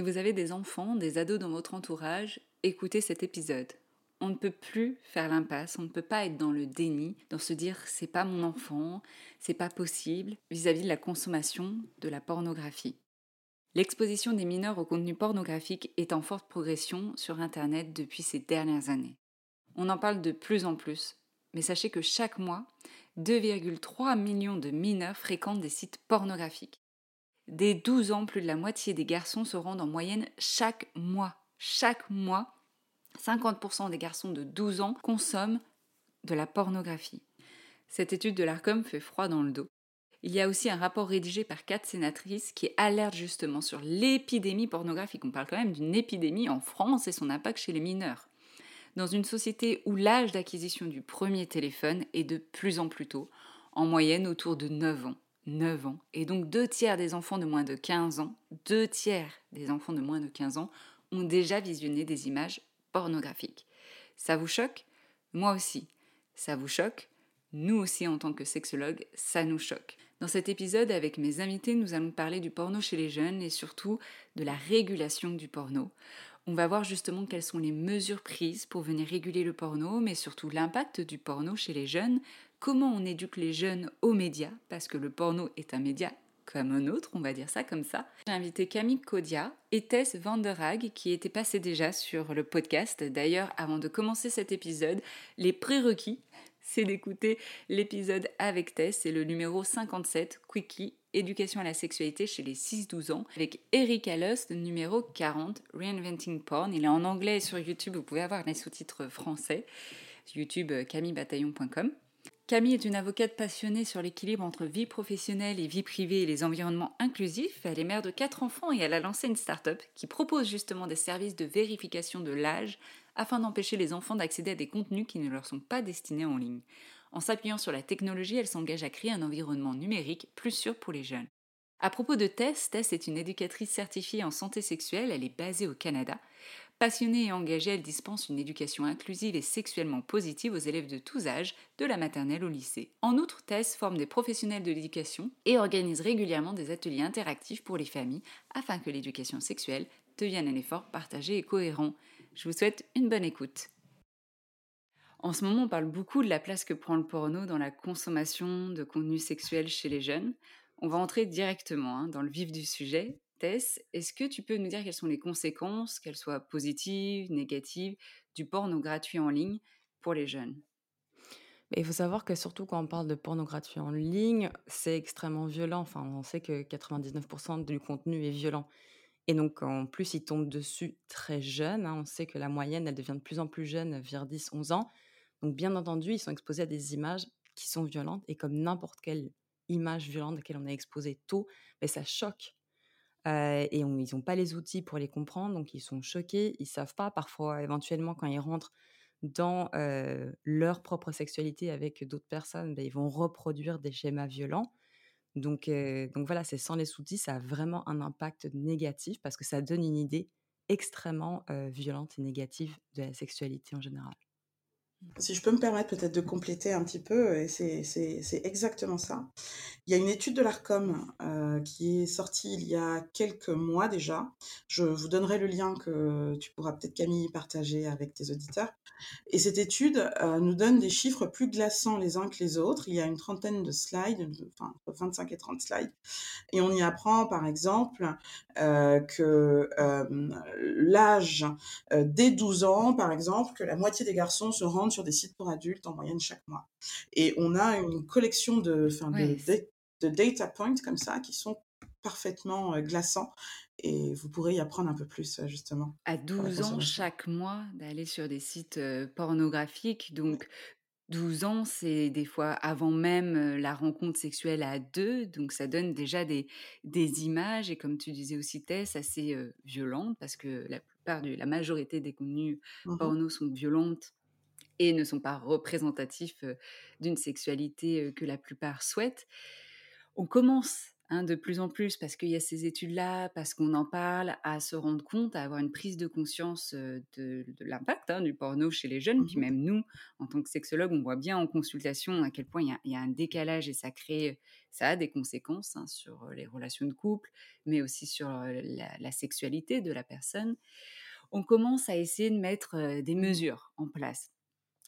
Si vous avez des enfants, des ados dans votre entourage, écoutez cet épisode. On ne peut plus faire l'impasse, on ne peut pas être dans le déni, dans se dire c'est pas mon enfant, c'est pas possible vis-à-vis de la consommation de la pornographie. L'exposition des mineurs au contenu pornographique est en forte progression sur Internet depuis ces dernières années. On en parle de plus en plus, mais sachez que chaque mois, 2,3 millions de mineurs fréquentent des sites pornographiques. Dès 12 ans, plus de la moitié des garçons se rendent en moyenne chaque mois. Chaque mois, 50% des garçons de 12 ans consomment de la pornographie. Cette étude de l'ARCOM fait froid dans le dos. Il y a aussi un rapport rédigé par quatre sénatrices qui alerte justement sur l'épidémie pornographique. On parle quand même d'une épidémie en France et son impact chez les mineurs. Dans une société où l'âge d'acquisition du premier téléphone est de plus en plus tôt, en moyenne autour de 9 ans. 9 ans. Et donc deux tiers des enfants de moins de 15 ans, deux tiers des enfants de moins de 15 ans ont déjà visionné des images pornographiques. Ça vous choque? Moi aussi. Ça vous choque? Nous aussi en tant que sexologue, ça nous choque. Dans cet épisode, avec mes invités, nous allons parler du porno chez les jeunes et surtout de la régulation du porno. On va voir justement quelles sont les mesures prises pour venir réguler le porno, mais surtout l'impact du porno chez les jeunes, comment on éduque les jeunes aux médias, parce que le porno est un média comme un autre, on va dire ça comme ça. J'ai invité Camille Kodia et Tess Vanderhag qui étaient passées déjà sur le podcast. D'ailleurs, avant de commencer cet épisode, les prérequis, c'est d'écouter l'épisode avec Tess, c'est le numéro 57, Quickie, Éducation à la sexualité chez les 6-12 ans, avec Eric Allos, numéro 40, Reinventing Porn. Il est en anglais sur YouTube, vous pouvez avoir les sous-titres français. YouTube camillebataillon.com. Camille est une avocate passionnée sur l'équilibre entre vie professionnelle et vie privée et les environnements inclusifs. Elle est mère de quatre enfants et elle a lancé une start-up qui propose justement des services de vérification de l'âge afin d'empêcher les enfants d'accéder à des contenus qui ne leur sont pas destinés en ligne. En s'appuyant sur la technologie, elle s'engage à créer un environnement numérique plus sûr pour les jeunes. À propos de Tess, Tess est une éducatrice certifiée en santé sexuelle, elle est basée au Canada. Passionnée et engagée, elle dispense une éducation inclusive et sexuellement positive aux élèves de tous âges, de la maternelle au lycée. En outre, Tess forme des professionnels de l'éducation et organise régulièrement des ateliers interactifs pour les familles afin que l'éducation sexuelle devienne un effort partagé et cohérent. Je vous souhaite une bonne écoute. En ce moment, on parle beaucoup de la place que prend le porno dans la consommation de contenu sexuel chez les jeunes. On va entrer directement hein, dans le vif du sujet. Tess, est-ce que tu peux nous dire quelles sont les conséquences, qu'elles soient positives, négatives, du porno gratuit en ligne pour les jeunes? Il faut savoir que surtout quand on parle de porno gratuit en ligne, c'est extrêmement violent. Enfin, on sait que 99% du contenu est violent. Et donc, en plus, ils tombent dessus très jeunes. Hein. On sait que la moyenne, elle devient de plus en plus jeune vers 10-11 ans. Donc, bien entendu, ils sont exposés à des images qui sont violentes. Et comme n'importe quelle image violente à laquelle on est exposé tôt, mais ça choque. Et ils n'ont pas les outils pour les comprendre, donc ils sont choqués. Ils savent pas, parfois, éventuellement, quand ils rentrent dans leur propre sexualité avec d'autres personnes, ben, ils vont reproduire des schémas violents. Donc, donc voilà, c'est sans les outils, ça a vraiment un impact négatif parce que ça donne une idée extrêmement violente et négative de la sexualité en général. Si je peux me permettre peut-être de compléter un petit peu, et c'est exactement ça. Il y a une étude de l'ARCOM euh, qui est sortie il y a quelques mois déjà. Je vous donnerai le lien que tu pourras peut-être Camille partager avec tes auditeurs. Et cette étude euh, nous donne des chiffres plus glaçants les uns que les autres. Il y a une trentaine de slides, enfin 25 et 30 slides. Et on y apprend par exemple euh, que l'âge dès 12 ans, par exemple, que la moitié des garçons se rendent sur des sites pour adultes en moyenne chaque mois. Et on a une collection de, de, data points comme ça qui sont parfaitement euh, glaçants et vous pourrez y apprendre un peu plus euh, justement. À 12 ans chaque mois d'aller sur des sites euh, pornographiques, donc 12 ans, c'est des fois avant même la rencontre sexuelle à deux, donc ça donne déjà des, des images, et comme tu disais aussi, Tess, assez violentes, parce que la plupart, de, la majorité des contenus mmh porno sont violentes et ne sont pas représentatifs d'une sexualité que la plupart souhaitent. On commence hein, de plus en plus, parce qu'il y a ces études-là, parce qu'on en parle, à se rendre compte, à avoir une prise de conscience de, l'impact hein, du porno chez les jeunes. Puis mmh même nous, en tant que sexologue, on voit bien en consultation à quel point il y a, un décalage et ça crée, ça a des conséquences hein, sur les relations de couple, mais aussi sur la, la sexualité de la personne. On commence à essayer de mettre des mesures en place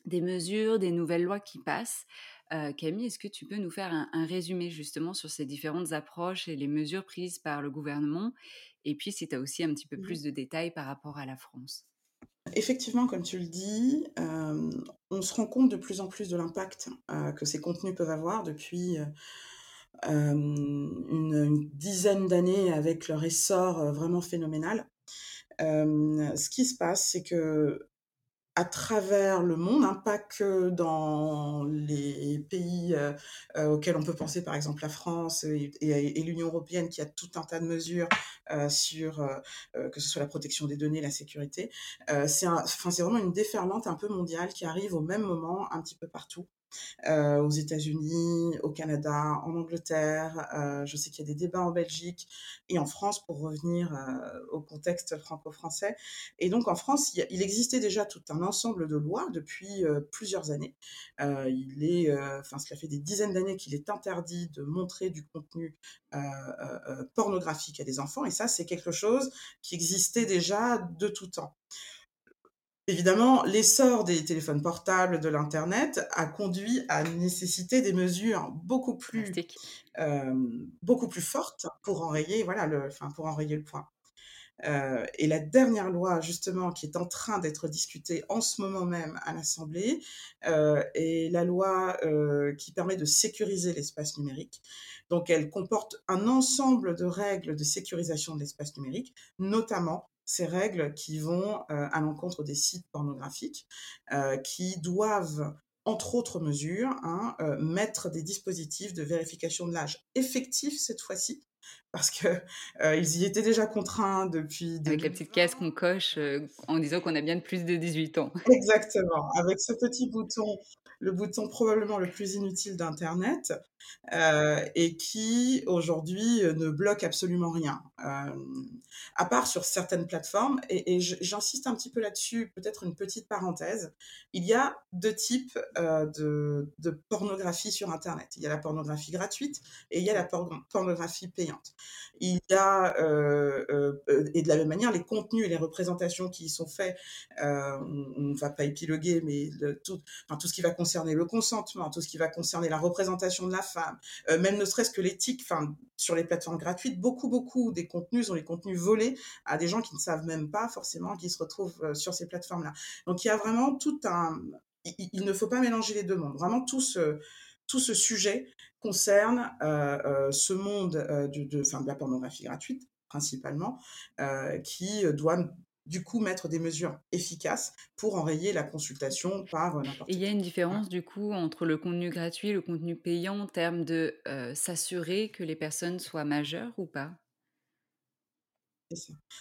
des mesures, des nouvelles lois qui passent. Euh, Camille, est-ce que tu peux nous faire un, résumé justement sur ces différentes approches et les mesures prises par le gouvernement? Et puis si tu as aussi un petit peu plus de détails par rapport à la France. Effectivement, comme tu le dis, euh, on se rend compte de plus en plus de l'impact euh, que ces contenus peuvent avoir depuis une, une, dizaine d'années avec leur essor vraiment phénoménal. ce qui se passe, c'est que à travers le monde, hein, pas que dans les pays euh, euh, auxquels on peut penser, par exemple la France et, l'Union européenne, qui a tout un tas de mesures euh, sur que ce soit la protection des données, la sécurité. c'est vraiment une déferlante un peu mondiale qui arrive au même moment un petit peu partout. Euh, aux États-Unis, au Canada, en Angleterre. Euh, je sais qu'il y a des débats en Belgique et en France pour revenir euh, au contexte franco-français. Et donc en France, il, existait déjà tout un ensemble de lois depuis plusieurs années. il est, enfin, cela fait des dizaines d'années qu'il est interdit de montrer du contenu pornographique à des enfants. Et ça, c'est quelque chose qui existait déjà de tout temps. Évidemment, l'essor des téléphones portables, de l'Internet, a conduit à nécessiter des mesures beaucoup plus, euh, beaucoup plus fortes pour enrayer, voilà, le, enfin, pour enrayer le point. Euh, et la dernière loi, justement, qui est en train d'être discutée en ce moment même à l'Assemblée, euh, est la loi qui permet de sécuriser l'espace numérique. Donc, elle comporte un ensemble de règles de sécurisation de l'espace numérique, notamment ces règles qui vont euh, à l'encontre des sites pornographiques, euh, qui doivent entre autres mesures, hein, euh, mettre des dispositifs de vérification de l'âge effectif cette fois-ci, parce que ils y étaient déjà contraints depuis. Avec la petite case qu'on coche en disant qu'on a bien plus de 18 ans. Exactement, avec ce petit bouton, le bouton probablement le plus inutile d'Internet. Et qui aujourd'hui ne bloque absolument rien. à part sur certaines plateformes, et, j'insiste un petit peu là-dessus, peut-être une petite parenthèse, il y a deux types de, pornographie sur Internet. Il y a la pornographie gratuite et il y a la pornographie payante. Il y a, et de la même manière, les contenus et les représentations qui y sont faits, on ne va pas épiloguer, mais tout, ce qui va concerner le consentement, tout ce qui va concerner la représentation de la euh, même ne serait-ce que l'éthique, enfin, sur les plateformes gratuites, beaucoup, beaucoup des contenus sont les contenus volés à des gens qui ne savent même pas forcément qui se retrouvent euh, sur ces plateformes-là. Donc il y a vraiment tout un... Il, ne faut pas mélanger les deux mondes. Vraiment tout ce, tout ce sujet concerne euh, ce monde de, de, de la pornographie gratuite principalement, qui doit du coup mettre des mesures efficaces pour enrayer la consultation par euh, n'importe qui. Il y a une différence du coup entre le contenu gratuit et le contenu payant en termes de euh, s'assurer que les personnes soient majeures ou pas?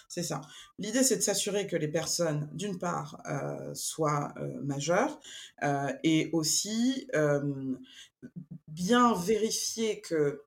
C'est ça. L'idée, c'est de s'assurer que les personnes, d'une part, euh, soient majeures et aussi bien vérifier que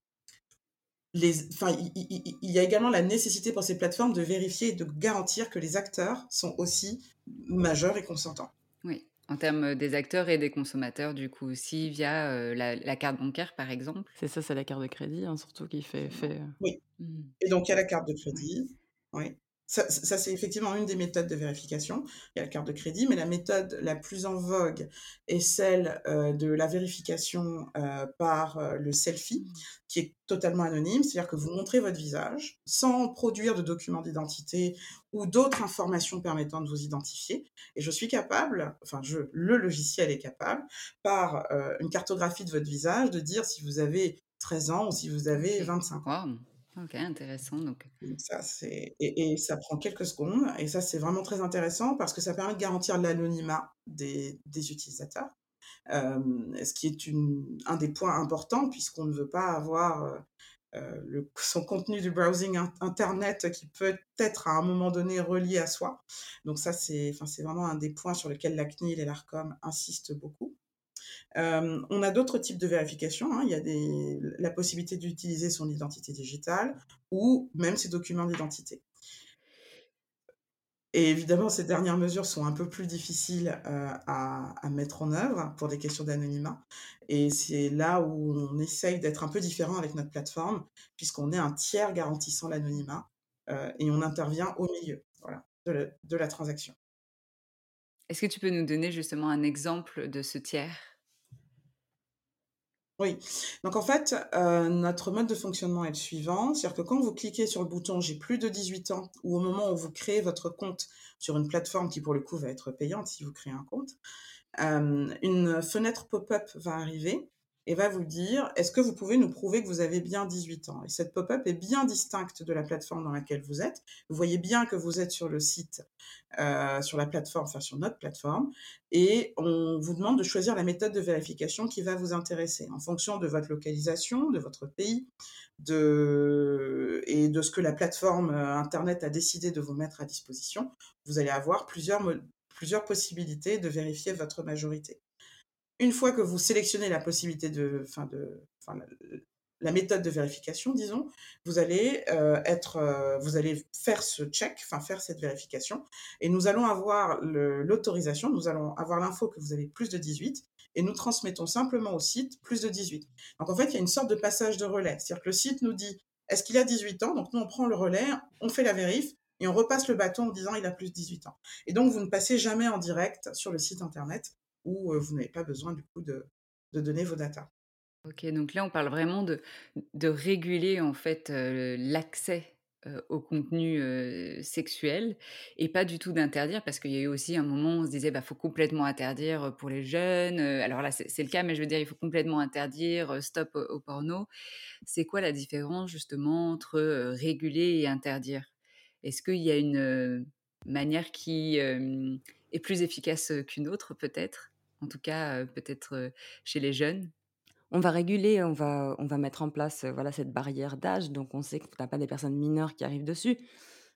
enfin, il, y a également la nécessité pour ces plateformes de vérifier et de garantir que les acteurs sont aussi majeurs et consentants. Oui, en termes des acteurs et des consommateurs, du coup, aussi via euh, la, carte bancaire, par exemple. C'est ça, c'est la carte de crédit, hein, surtout qui fait. fait... Euh, oui. Mmh. Et donc, il y a la carte de crédit. Oui. Ça, c'est effectivement une des méthodes de vérification. Il y a la carte de crédit, mais la méthode la plus en vogue est celle euh, de la vérification euh, par euh, le selfie, qui est totalement anonyme, c'est-à-dire que vous montrez votre visage sans produire de documents d'identité ou d'autres informations permettant de vous identifier. Et je suis capable, enfin je, le logiciel est capable, par une cartographie de votre visage, de dire si vous avez 13 ans ou si vous avez 25 ans. Ok, intéressant. Donc, ça. Et, ça prend quelques secondes. Et ça, c'est vraiment très intéressant parce que ça permet de garantir l'anonymat des, utilisateurs. ce qui est un des points importants puisqu'on ne veut pas avoir le, son contenu du browsing Internet qui peut être à un moment donné relié à soi. Donc ça, c'est, vraiment un des points sur lesquels la CNIL et l'ARCOM insistent beaucoup. Euh, on a d'autres types de vérification. Hein. Il y a la possibilité d'utiliser son identité digitale ou même ses documents d'identité. Et évidemment, ces dernières mesures sont un peu plus difficiles euh, à, mettre en œuvre pour des questions d'anonymat. Et c'est là où on essaye d'être un peu différent avec notre plateforme, puisqu'on est un tiers garantissant l'anonymat euh, et on intervient au milieu de la transaction. Est-ce que tu peux nous donner justement un exemple de ce tiers? Oui. Donc en fait, euh, notre mode de fonctionnement est le suivant. C'est-à-dire que quand vous cliquez sur le bouton J'ai plus de 18 ans ou au moment où vous créez votre compte sur une plateforme qui pour le coup va être payante si vous créez un compte, euh, une fenêtre pop-up va arriver et va vous dire est-ce que vous pouvez nous prouver que vous avez bien 18 ans? Et cette pop-up est bien distincte de la plateforme dans laquelle vous êtes. Vous voyez bien que vous êtes sur le site, euh, sur la plateforme, enfin sur notre plateforme, et on vous demande de choisir la méthode de vérification qui va vous intéresser en fonction de votre localisation, de votre pays, et de ce que la plateforme euh, internet a décidé de vous mettre à disposition. Vous allez avoir plusieurs possibilités de vérifier votre majorité une fois que vous sélectionnez la possibilité de, enfin de, enfin, la, méthode de vérification, disons, vous allez euh, être, euh, vous allez faire ce check, enfin faire cette vérification, et nous allons avoir l'autorisation, nous allons avoir l'info que vous avez plus de 18, et nous transmettons simplement au site plus de 18. Donc en fait, il y a une sorte de passage de relais, c'est-à-dire que le site nous dit est-ce qu'il a 18 ans? Donc nous on prend le relais, on fait la vérif, et on repasse le bâton en disant il a plus de 18 ans. Et donc vous ne passez jamais en direct sur le site internet où vous n'avez pas besoin du coup de, donner vos datas. Ok, donc là on parle vraiment de, de réguler en fait l'accès au contenu sexuel et pas du tout d'interdire parce qu'il y a eu aussi un moment où on se disait bah faut complètement interdire pour les jeunes. alors là c'est le cas, mais je veux dire il faut complètement interdire, stop au, porno. C'est quoi la différence justement entre réguler et interdire? Est-ce qu'il y a une manière qui est plus efficace qu'une autre peut-être? En tout cas peut-être chez les jeunes on va réguler, on va, on va mettre en place voilà cette barrière d'âge, donc on sait que tu n'as pas des personnes mineures qui arrivent dessus,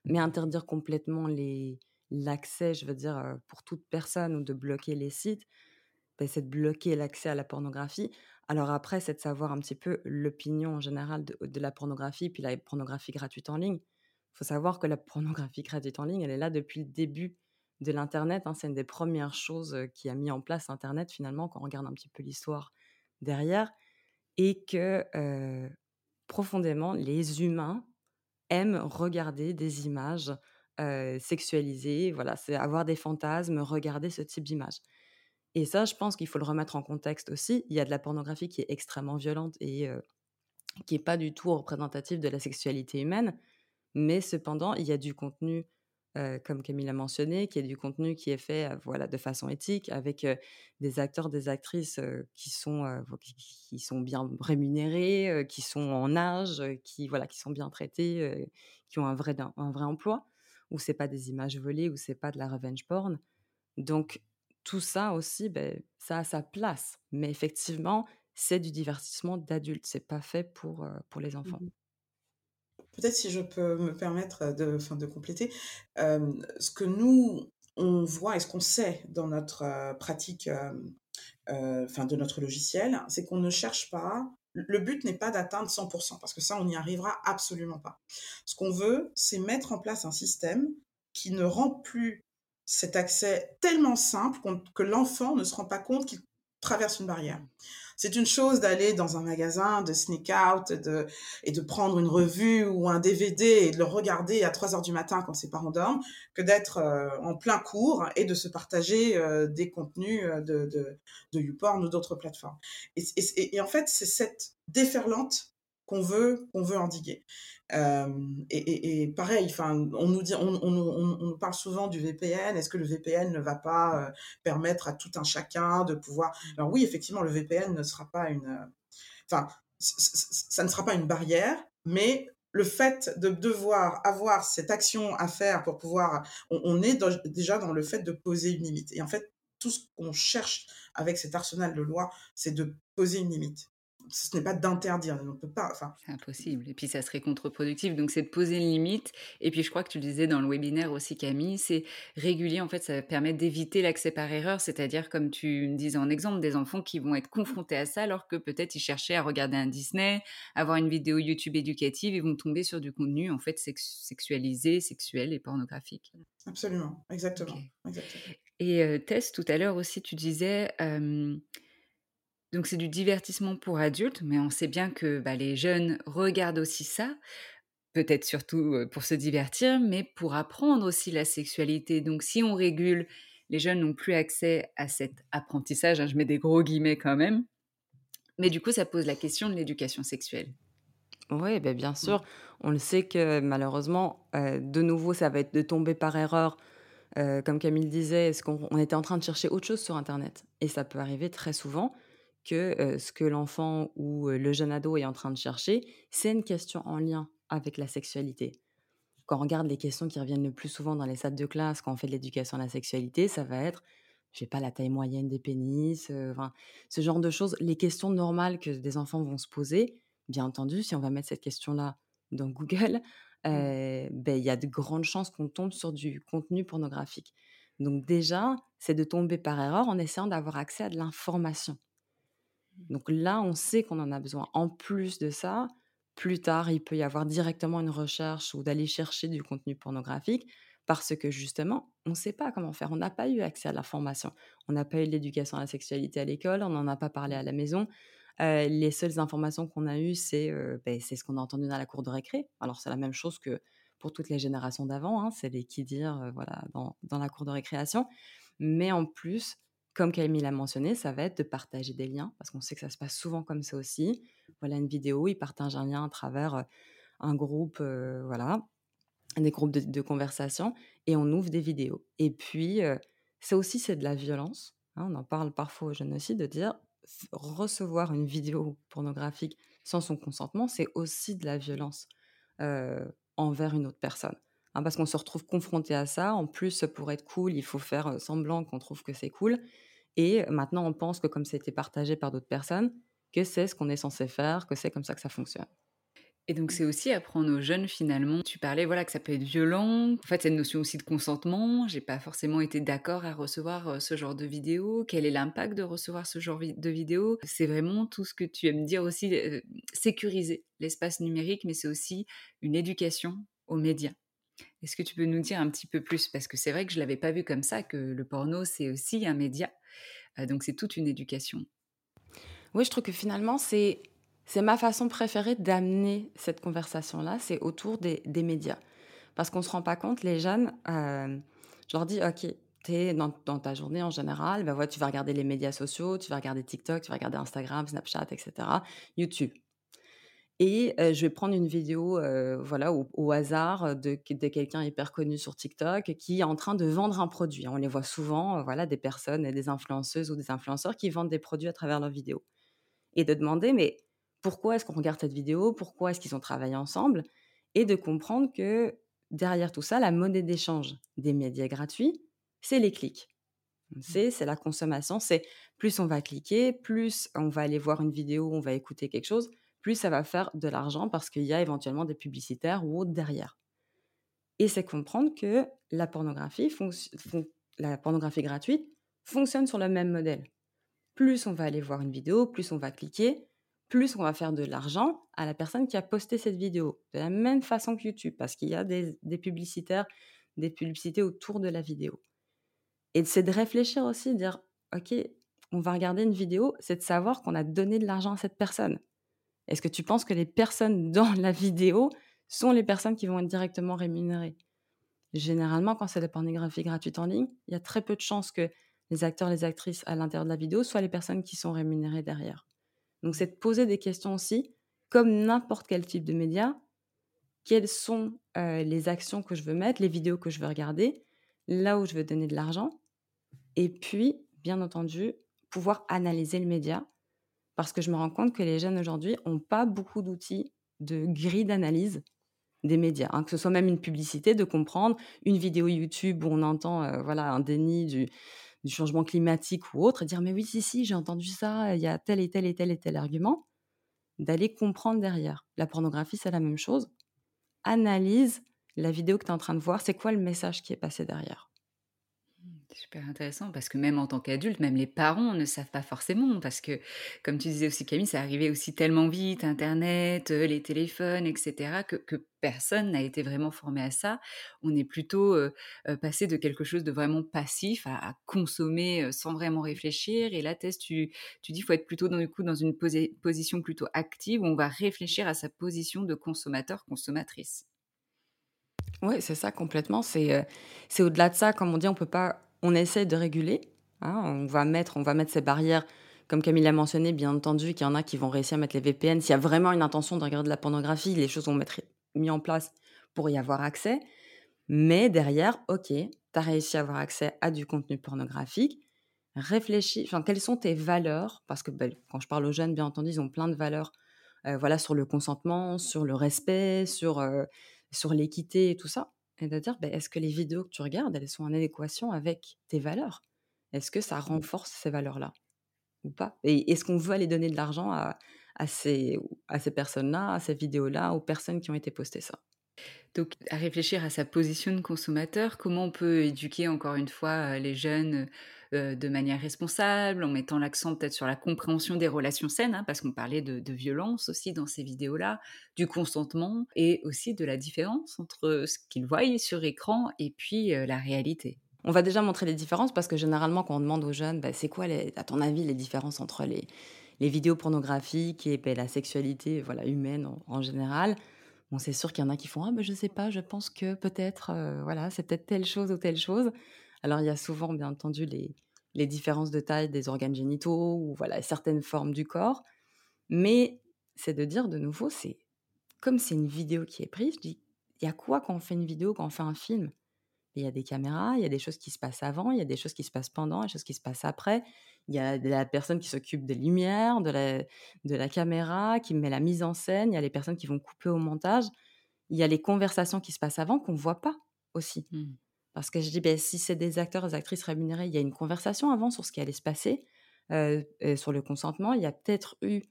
mais interdire complètement les, l'accès, je veux dire, pour toute personne ou de bloquer les sites, ben, c'est de bloquer l'accès à la pornographie. Alors après, c'est de savoir un petit peu l'opinion en général de, de la pornographie, puis la pornographie gratuite en ligne. Il faut savoir que la pornographie gratuite en ligne, elle est là depuis le début de l'Internet. hein. C'est une des premières choses qui a mis en place Internet finalement, quand on regarde un petit peu l'histoire derrière. Et que profondément, les humains aiment regarder des images sexualisées. Voilà, c'est avoir des fantasmes, regarder ce type d'images. Et ça, je pense qu'il faut le remettre en contexte aussi. Il y a de la pornographie qui est extrêmement violente et qui n'est pas du tout représentative de la sexualité humaine. Mais cependant, il y a du contenu, euh, comme Camille a mentionné, qui est du contenu qui est fait euh, voilà, de façon éthique, avec euh, des acteurs, des actrices qui, sont, qui, qui sont bien rémunérés, qui sont en âge, qui, voilà, qui sont bien traités, qui ont un vrai, un vrai emploi, où c'est pas des images volées, où c'est pas de la revenge porn. Donc, tout ça aussi, ben, ça a sa place. Mais effectivement, c'est du divertissement d'adulte. C'est pas fait pour, pour les enfants. Mhm. Peut-être si je peux me permettre de, enfin, de compléter, euh, ce que nous, on voit et ce qu'on sait dans notre euh, pratique euh, euh, de notre logiciel, c'est qu'on ne cherche pas, le but n'est pas d'atteindre 100%, parce que ça, on n'y arrivera absolument pas. Ce qu'on veut, c'est mettre en place un système qui ne rend plus cet accès tellement simple que l'enfant ne se rend pas compte qu'il traverse une barrière. C'est une chose d'aller dans un magasin, de sneak out de, et de prendre une revue ou un DVD et de le regarder à 3 heures du matin quand ses parents dorment, que d'être euh, en plein cours et de se partager euh, des contenus euh, de, de, de YouPorn ou d'autres plateformes. Et, et- et en fait, c'est cette déferlante qu'on veut, qu'on veut endiguer. Euh, et, et- et pareil, enfin, on nous dit, on, on, on- on nous parle souvent du VPN. Est-ce que le VPN ne va pas euh, permettre à tout un chacun de pouvoir Alors oui, effectivement, le VPN ne sera pas une, euh, enfin, ça ne sera pas une barrière, mais le fait de devoir avoir cette action à faire pour pouvoir, on, est dans- déjà dans le fait de poser une limite. Et en fait, tout ce qu'on cherche avec cet arsenal de loi, c'est de poser une limite. Ce n'est pas d'interdire, on ne peut pas, enfin, C'est impossible. Et puis ça serait contre-productif. Donc c'est de poser une limite. Et puis je crois que tu le disais dans le webinaire aussi, Camille, c'est régulier. En fait, ça permet d'éviter l'accès par erreur. C'est-à-dire, comme tu me disais en exemple, des enfants qui vont être confrontés à ça alors que peut-être ils cherchaient à regarder un Disney, avoir une vidéo YouTube éducative, ils vont tomber sur du contenu en fait sex- sexualisé, sexuel et pornographique. absolument, exactement. Et euh, Tess, tout à l'heure aussi, tu disais, euh, donc c'est du divertissement pour adultes, mais on sait bien que bah, les jeunes regardent aussi ça, peut-être surtout pour se divertir, mais pour apprendre aussi la sexualité. Donc si on régule, les jeunes n'ont plus accès à cet apprentissage, hein, je mets des gros guillemets quand même, mais du coup ça pose la question de l'éducation sexuelle. Oui, ben bien sûr. On le sait que malheureusement, euh, de nouveau, ça va être de tomber par erreur. Euh, comme Camille disait, est-ce qu'on on était en train de chercher autre chose sur Internet? Et ça peut arriver très souvent que euh, ce que l'enfant ou le jeune ado est en train de chercher, c'est une question en lien avec la sexualité. Quand on regarde les questions qui reviennent le plus souvent dans les salles de classe, quand on fait de l'éducation à la sexualité, ça va être, je sais pas, la taille moyenne des pénis, euh, enfin, ce genre de choses, les questions normales que des enfants vont se poser. Bien entendu, si on va mettre cette question-là dans Google, euh, ben, il y a de grandes chances qu'on tombe sur du contenu pornographique. Donc déjà, c'est de tomber par erreur en essayant d'avoir accès à de l'information. Donc là, on sait qu'on en a besoin. En plus de ça, plus tard, il peut y avoir directement une recherche ou d'aller chercher du contenu pornographique parce que justement, on ne sait pas comment faire. On n'a pas eu accès à l'information. On n'a pas eu l'éducation à la sexualité à l'école, on n'en a pas parlé à la maison. Euh, les seules informations qu'on a eues, c'est euh, ben, ce qu'on a entendu dans la cour de récré. Alors, c'est la même chose que pour toutes les générations d'avant, hein, c'est les qui dire euh, voilà, dans, dans la cour de récréation. Mais en plus, comme Camille l'a mentionné, ça va être de partager des liens, parce qu'on sait que ça se passe souvent comme ça aussi. Voilà une vidéo, ils partagent un lien à travers un groupe, voilà, des groupes de, conversation, et on ouvre des vidéos. Et puis, euh, ça aussi, c'est de la violence. hein, on en parle parfois aux jeunes aussi, de dire recevoir une vidéo pornographique sans son consentement, c'est aussi de la violence envers une autre personne. Hein, parce qu'on se retrouve confronté à ça. En plus, pour être cool, il faut faire euh, semblant qu'on trouve que c'est cool. Et maintenant, on pense que comme été partagé par d'autres personnes, que c'est ce qu'on est censé faire, que c'est comme ça que ça fonctionne. Et donc c'est aussi apprendre aux jeunes finalement. Tu parlais voilà que ça peut être violent. En fait, cette notion aussi de consentement. J'ai pas forcément été d'accord à recevoir ce genre de vidéo. Quel est l'impact de recevoir ce genre de vidéo? C'est vraiment tout ce que tu aimes dire aussi sécuriser l'espace numérique, mais c'est aussi une éducation aux médias. Est-ce que tu peux nous dire un petit peu plus? Parce que c'est vrai que je l'avais pas vu comme ça, que le porno c'est aussi un média. donc c'est toute une éducation. Oui, je trouve que finalement c'est c'est ma façon préférée d'amener cette conversation-là, c'est autour des, médias. Parce qu'on ne se rend pas compte, les jeunes, je leur dis, OK, tu es dans, ta journée en général, ben tu vas regarder les médias sociaux, tu vas regarder TikTok, tu vas regarder Instagram, Snapchat, etc., YouTube. Et euh, je vais prendre une vidéo euh, voilà, au, hasard de, de quelqu'un hyper connu sur TikTok qui est en train de vendre un produit. On les voit souvent, voilà, des personnes, des influenceuses ou des influenceurs qui vendent des produits à travers leurs vidéos. Et de demander, mais pourquoi est-ce qu'on regarde cette vidéo, pourquoi est-ce qu'ils ont travaillé ensemble, et de comprendre que derrière tout ça, la monnaie d'échange des médias gratuits, c'est les clics. Mmh. C'est, la consommation, c'est plus on va cliquer, plus on va aller voir une vidéo, on va écouter quelque chose, plus ça va faire de l'argent parce qu'il y a éventuellement des publicitaires ou autres derrière. Et c'est comprendre que la pornographie, gratuite fonctionne sur le même modèle. Plus on va aller voir une vidéo, plus on va cliquer, plus on va faire de l'argent à la personne qui a posté cette vidéo. De la même façon que YouTube, parce qu'il y a des, publicitaires, des publicités autour de la vidéo. Et c'est de réfléchir aussi, de dire, OK, on va regarder une vidéo, c'est de savoir qu'on a donné de l'argent à cette personne. Est-ce que tu penses que les personnes dans la vidéo sont les personnes qui vont être directement rémunérées? Généralement, quand c'est de la pornographie gratuite en ligne, il y a très peu de chances que les acteurs, les actrices à l'intérieur de la vidéo soient les personnes qui sont rémunérées derrière. Donc, c'est de poser des questions aussi, comme n'importe quel type de média. Quelles sont les actions que je veux mettre, les vidéos que je veux regarder, là où je veux donner de l'argent. Et puis, bien entendu, pouvoir analyser le média. Parce que je me rends compte que les jeunes aujourd'hui n'ont pas beaucoup d'outils de grille d'analyse des médias, hein, que ce soit même une publicité, de comprendre une vidéo YouTube où on entend voilà un déni du, du changement climatique ou autre, et dire mais oui, si, si, j'ai entendu ça, il y a tel et tel et tel et tel argument, d'aller comprendre derrière. La pornographie, c'est la même chose. Analyse la vidéo que tu es en train de voir, c'est quoi le message qui est passé derrière? Super intéressant parce que même en tant qu'adulte, même les parents ne savent pas forcément parce que, comme tu disais aussi Camille, ça arrivait aussi tellement vite, Internet, euh, les téléphones, etc., que, personne n'a été vraiment formé à ça. On est plutôt euh, euh, passé de quelque chose de vraiment passif à, consommer sans vraiment réfléchir. Et là, Tess, tu, tu dis faut être plutôt dans, du coup, dans une position plutôt active où on va réfléchir à sa position de consommateur, consommatrice. Oui, c'est ça complètement. C'est c'est au-delà de ça, comme on dit, on peut pas on essaie de réguler. Hein, on, va mettre, on va mettre ces barrières, comme Camille l'a mentionné, bien entendu, qu'il y en a qui vont réussir à mettre les VPN. S'il y a vraiment une intention de regarder de la pornographie, les choses vont être mises en place pour y avoir accès. Mais derrière, ok, tu as réussi à avoir accès à du contenu pornographique. Réfléchis, enfin, quelles sont tes valeurs? Parce que ben, quand je parle aux jeunes, bien entendu, ils ont plein de valeurs euh, voilà, sur le consentement, sur le respect, sur, euh, sur l'équité et tout ça et de dire ben, est-ce que les vidéos que tu regardes, elles sont en adéquation avec tes valeurs? Est-ce que ça mmh. renforce ces valeurs-là ou pas? Et est-ce qu'on veut aller donner de l'argent à, à ces, à ces personnes-là, à ces vidéos-là, aux personnes qui ont été postées ça? Donc, à réfléchir à sa position de consommateur, comment on peut éduquer encore une fois les jeunes euh, de manière responsable, en mettant l'accent peut-être sur la compréhension des relations saines, hein, parce qu'on parlait de, violence aussi dans ces vidéos-là, du consentement et aussi de la différence entre ce qu'ils voient sur écran et puis euh, la réalité. On va déjà montrer les différences parce que généralement, quand on demande aux jeunes, bah, c'est quoi, à ton avis, les différences entre les, les vidéos pornographiques et bah, la sexualité voilà, humaine en, général? Bon, c'est sûr qu'il y en a qui font ah ben je sais pas, je pense que peut-être euh, voilà c'est peut-être telle chose ou telle chose. Alors, il y a souvent, bien entendu, les, les différences de taille des organes génitaux ou voilà certaines formes du corps. Mais c'est de dire de nouveau, c'est comme c'est une vidéo qui est prise, je dis, il y a quoi quand on fait une vidéo, quand on fait un film? Il y a des caméras, il y a des choses qui se passent avant, il y a des choses qui se passent pendant, des choses qui se passent après. Il y a la personne qui s'occupe des lumières, de la, de la caméra, qui met la mise en scène, il y a les personnes qui vont couper au montage, il y a les conversations qui se passent avant qu'on ne voit pas aussi. Mmh. Parce que je dis, ben, si c'est des acteurs des actrices rémunérés, il y a une conversation avant sur ce qui allait se passer, sur le consentement. Il y a peut-être eu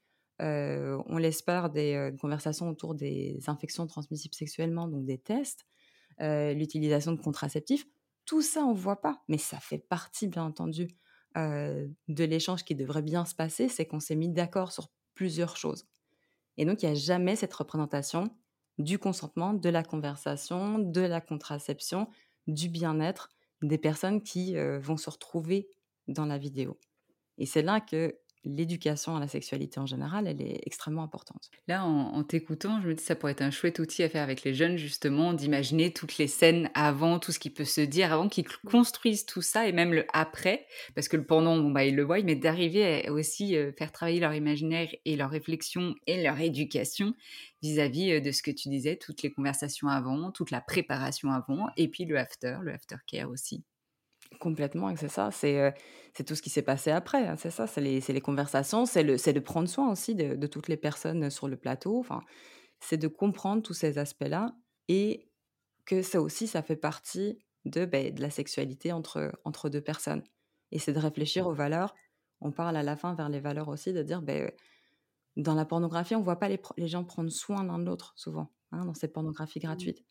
on l'espère des conversations autour des infections transmissibles sexuellement, donc des tests, l'utilisation de contraceptifs. Tout ça, on ne voit pas, mais ça fait partie, bien entendu, de l'échange qui devrait bien se passer, c'est qu'on s'est mis d'accord sur plusieurs choses. Et donc, il n'y a jamais cette représentation du consentement, de la conversation, de la contraception, du bien-être des personnes qui vont se retrouver dans la vidéo. Et c'est là que l'éducation à la sexualité en général, elle est extrêmement importante. Là, en, t'écoutant, je me dis que ça pourrait être un chouette outil à faire avec les jeunes, justement, d'imaginer toutes les scènes avant, tout ce qui peut se dire avant, qu'ils construisent tout ça, et même le après, parce que le pendant, bon, bah, ils le voient, mais d'arriver à aussi euh, faire travailler leur imaginaire et leur réflexion et leur éducation vis-à-vis euh, de ce que tu disais, toutes les conversations avant, toute la préparation avant, et puis le after, le aftercare aussi. Complètement, c'est ça. C'est c'est tout ce qui s'est passé après. Hein, c'est ça. C'est les, les, conversations. C'est le, de prendre soin aussi de, de, toutes les personnes sur le plateau. Enfin, c'est de comprendre tous ces aspects-là et que ça aussi, ça fait partie de, ben, de la sexualité entre, entre deux personnes. Et c'est de réfléchir aux valeurs. On parle à la fin vers les valeurs aussi, de dire, ben, dans la pornographie, on voit pas les, les gens prendre soin l'un de l'autre souvent, hein, dans cette pornographie mmh. gratuite.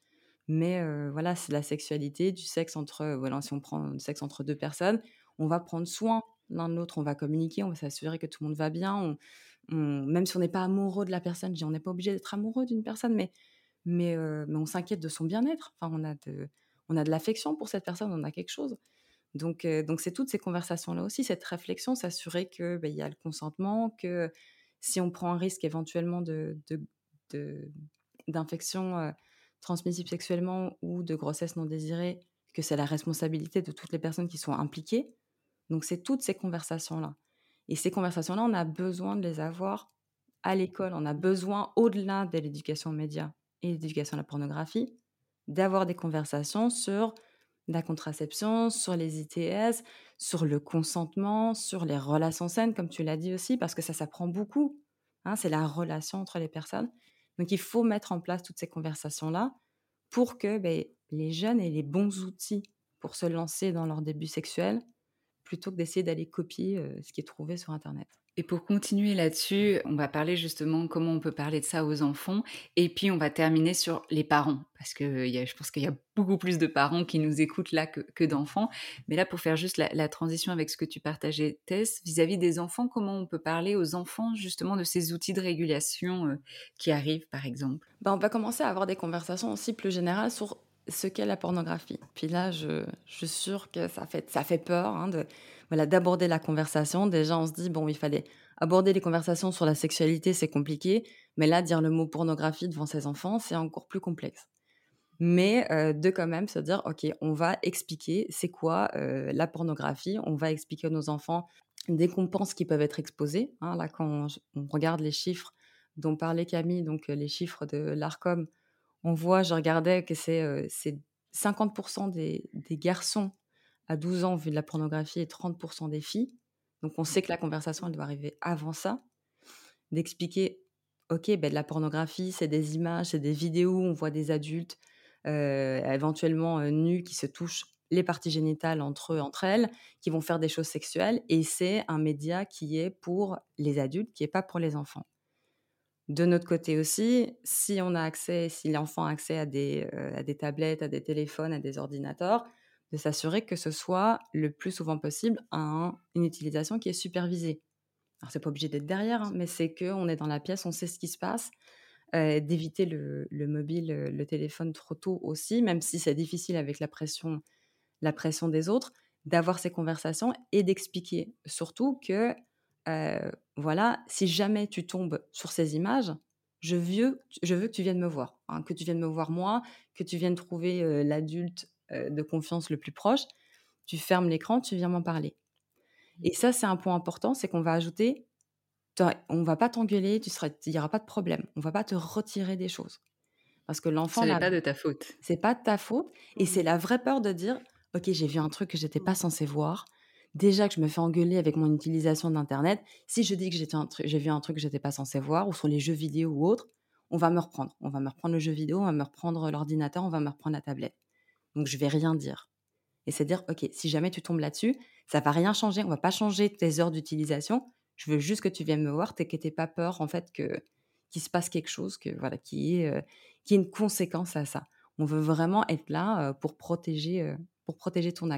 Mais voilà, c'est la sexualité, du sexe entre, voilà, si on prend le sexe entre deux personnes, on va prendre soin l'un de l'autre, on va communiquer, on va s'assurer que tout le monde va bien. même si on n'est pas amoureux de la personne, on n'est pas obligé d'être amoureux d'une personne, mais, mais, on s'inquiète de son bien-être. Enfin, on a de, de l'affection pour cette personne, on a quelque chose. Donc, donc c'est toutes ces conversations-là aussi, cette réflexion, s'assurer que ben, il y a le consentement, que si on prend un risque éventuellement de, d'infection transmissible sexuellement ou de grossesse non désirée, que c'est la responsabilité de toutes les personnes qui sont impliquées. Donc c'est toutes ces conversations-là. Et ces conversations-là, on a besoin de les avoir à l'école. On a besoin, au-delà de l'éducation aux médias et l'éducation à la pornographie, d'avoir des conversations sur la contraception, sur les ITS, sur le consentement, sur les relations saines, comme tu l'as dit aussi, parce que ça s'apprend beaucoup. Hein, c'est la relation entre les personnes. Donc il faut mettre en place toutes ces conversations-là pour que ben, les jeunes aient les bons outils pour se lancer dans leur début sexuel, plutôt que d'essayer d'aller copier ce qui est trouvé sur Internet. Et pour continuer là-dessus, on va parler justement comment on peut parler de ça aux enfants. Et puis on va terminer sur les parents, parce que je pense qu'il y a beaucoup plus de parents qui nous écoutent là que, d'enfants. Mais là, pour faire juste la, transition avec ce que tu partageais, Tess, vis-à-vis des enfants, comment on peut parler aux enfants justement de ces outils de régulation euh, qui arrivent, par exemple? Ben, On va commencer à avoir des conversations aussi plus générales sur ce qu'est la pornographie. Puis là, je, suis sûre que ça fait, ça fait peur hein, voilà, d'aborder la conversation. Déjà, on se dit, bon, il fallait aborder les conversations sur la sexualité, c'est compliqué. Mais là, dire le mot pornographie devant ses enfants, c'est encore plus complexe. Mais euh, de quand même se dire, OK, on va expliquer c'est quoi euh, la pornographie. On va expliquer à nos enfants des compenses qui peuvent être exposées. Hein. là, quand on regarde les chiffres dont parlait Camille, donc euh, les chiffres de l'ARCOM, on voit, je regardais que c'est 50% des, des, garçons à 12 ans vu de la pornographie et 30% des filles. Donc on sait que la conversation, elle doit arriver avant ça. D'expliquer, ok, ben, de la pornographie, c'est des images, c'est des vidéos on voit des adultes euh, éventuellement euh, nus qui se touchent les parties génitales entre eux, entre elles, qui vont faire des choses sexuelles. Et c'est un média qui est pour les adultes, qui n'est pas pour les enfants. De notre côté aussi, si on a accès, si l'enfant a accès à des, euh, à des tablettes, à des téléphones, à des ordinateurs, de s'assurer que ce soit le plus souvent possible une utilisation qui est supervisée. Alors, c'est pas obligé d'être derrière, hein, mais c'est qu'on est dans la pièce, on sait ce qui se passe, euh, d'éviter le, mobile, euh, le téléphone trop tôt aussi, même si c'est difficile avec la pression, la pression des autres, d'avoir ces conversations et d'expliquer surtout que, euh, voilà, si jamais tu tombes sur ces images, je veux, je veux que tu viennes me voir, hein, que tu viennes me voir moi, que tu viennes trouver l'adulte euh, de confiance le plus proche, tu fermes l'écran, tu viens m'en parler. Mmh. Et ça, c'est un point important, c'est qu'on va ajouter, on va pas t'engueuler, tu seras, il n'y aura pas de problème, on va pas te retirer des choses. Parce que l'enfant... Ce n'est pas de ta faute. C'est pas de ta faute. Et mmh. c'est la vraie peur de dire, ok, j'ai vu un truc que j'étais pas mmh. censé voir. Déjà que je me fais engueuler avec mon utilisation d'Internet, si je dis que j'ai vu un truc que j'étais pas censé voir, ou sur les jeux vidéo ou autres, on va me reprendre. On va me reprendre le jeu vidéo, on va me reprendre l'ordinateur, on va me reprendre la tablette. Donc, je vais rien dire. Et c'est dire, OK, si jamais tu tombes là-dessus, ça va rien changer. On va pas changer tes heures d'utilisation. Je veux juste que tu viennes me voir, que tu pas peur en fait que qu'il se passe quelque chose, que voilà, qui est euh, qui une conséquence à ça. On veut vraiment être là euh, pour protéger euh, pour protéger ton acte.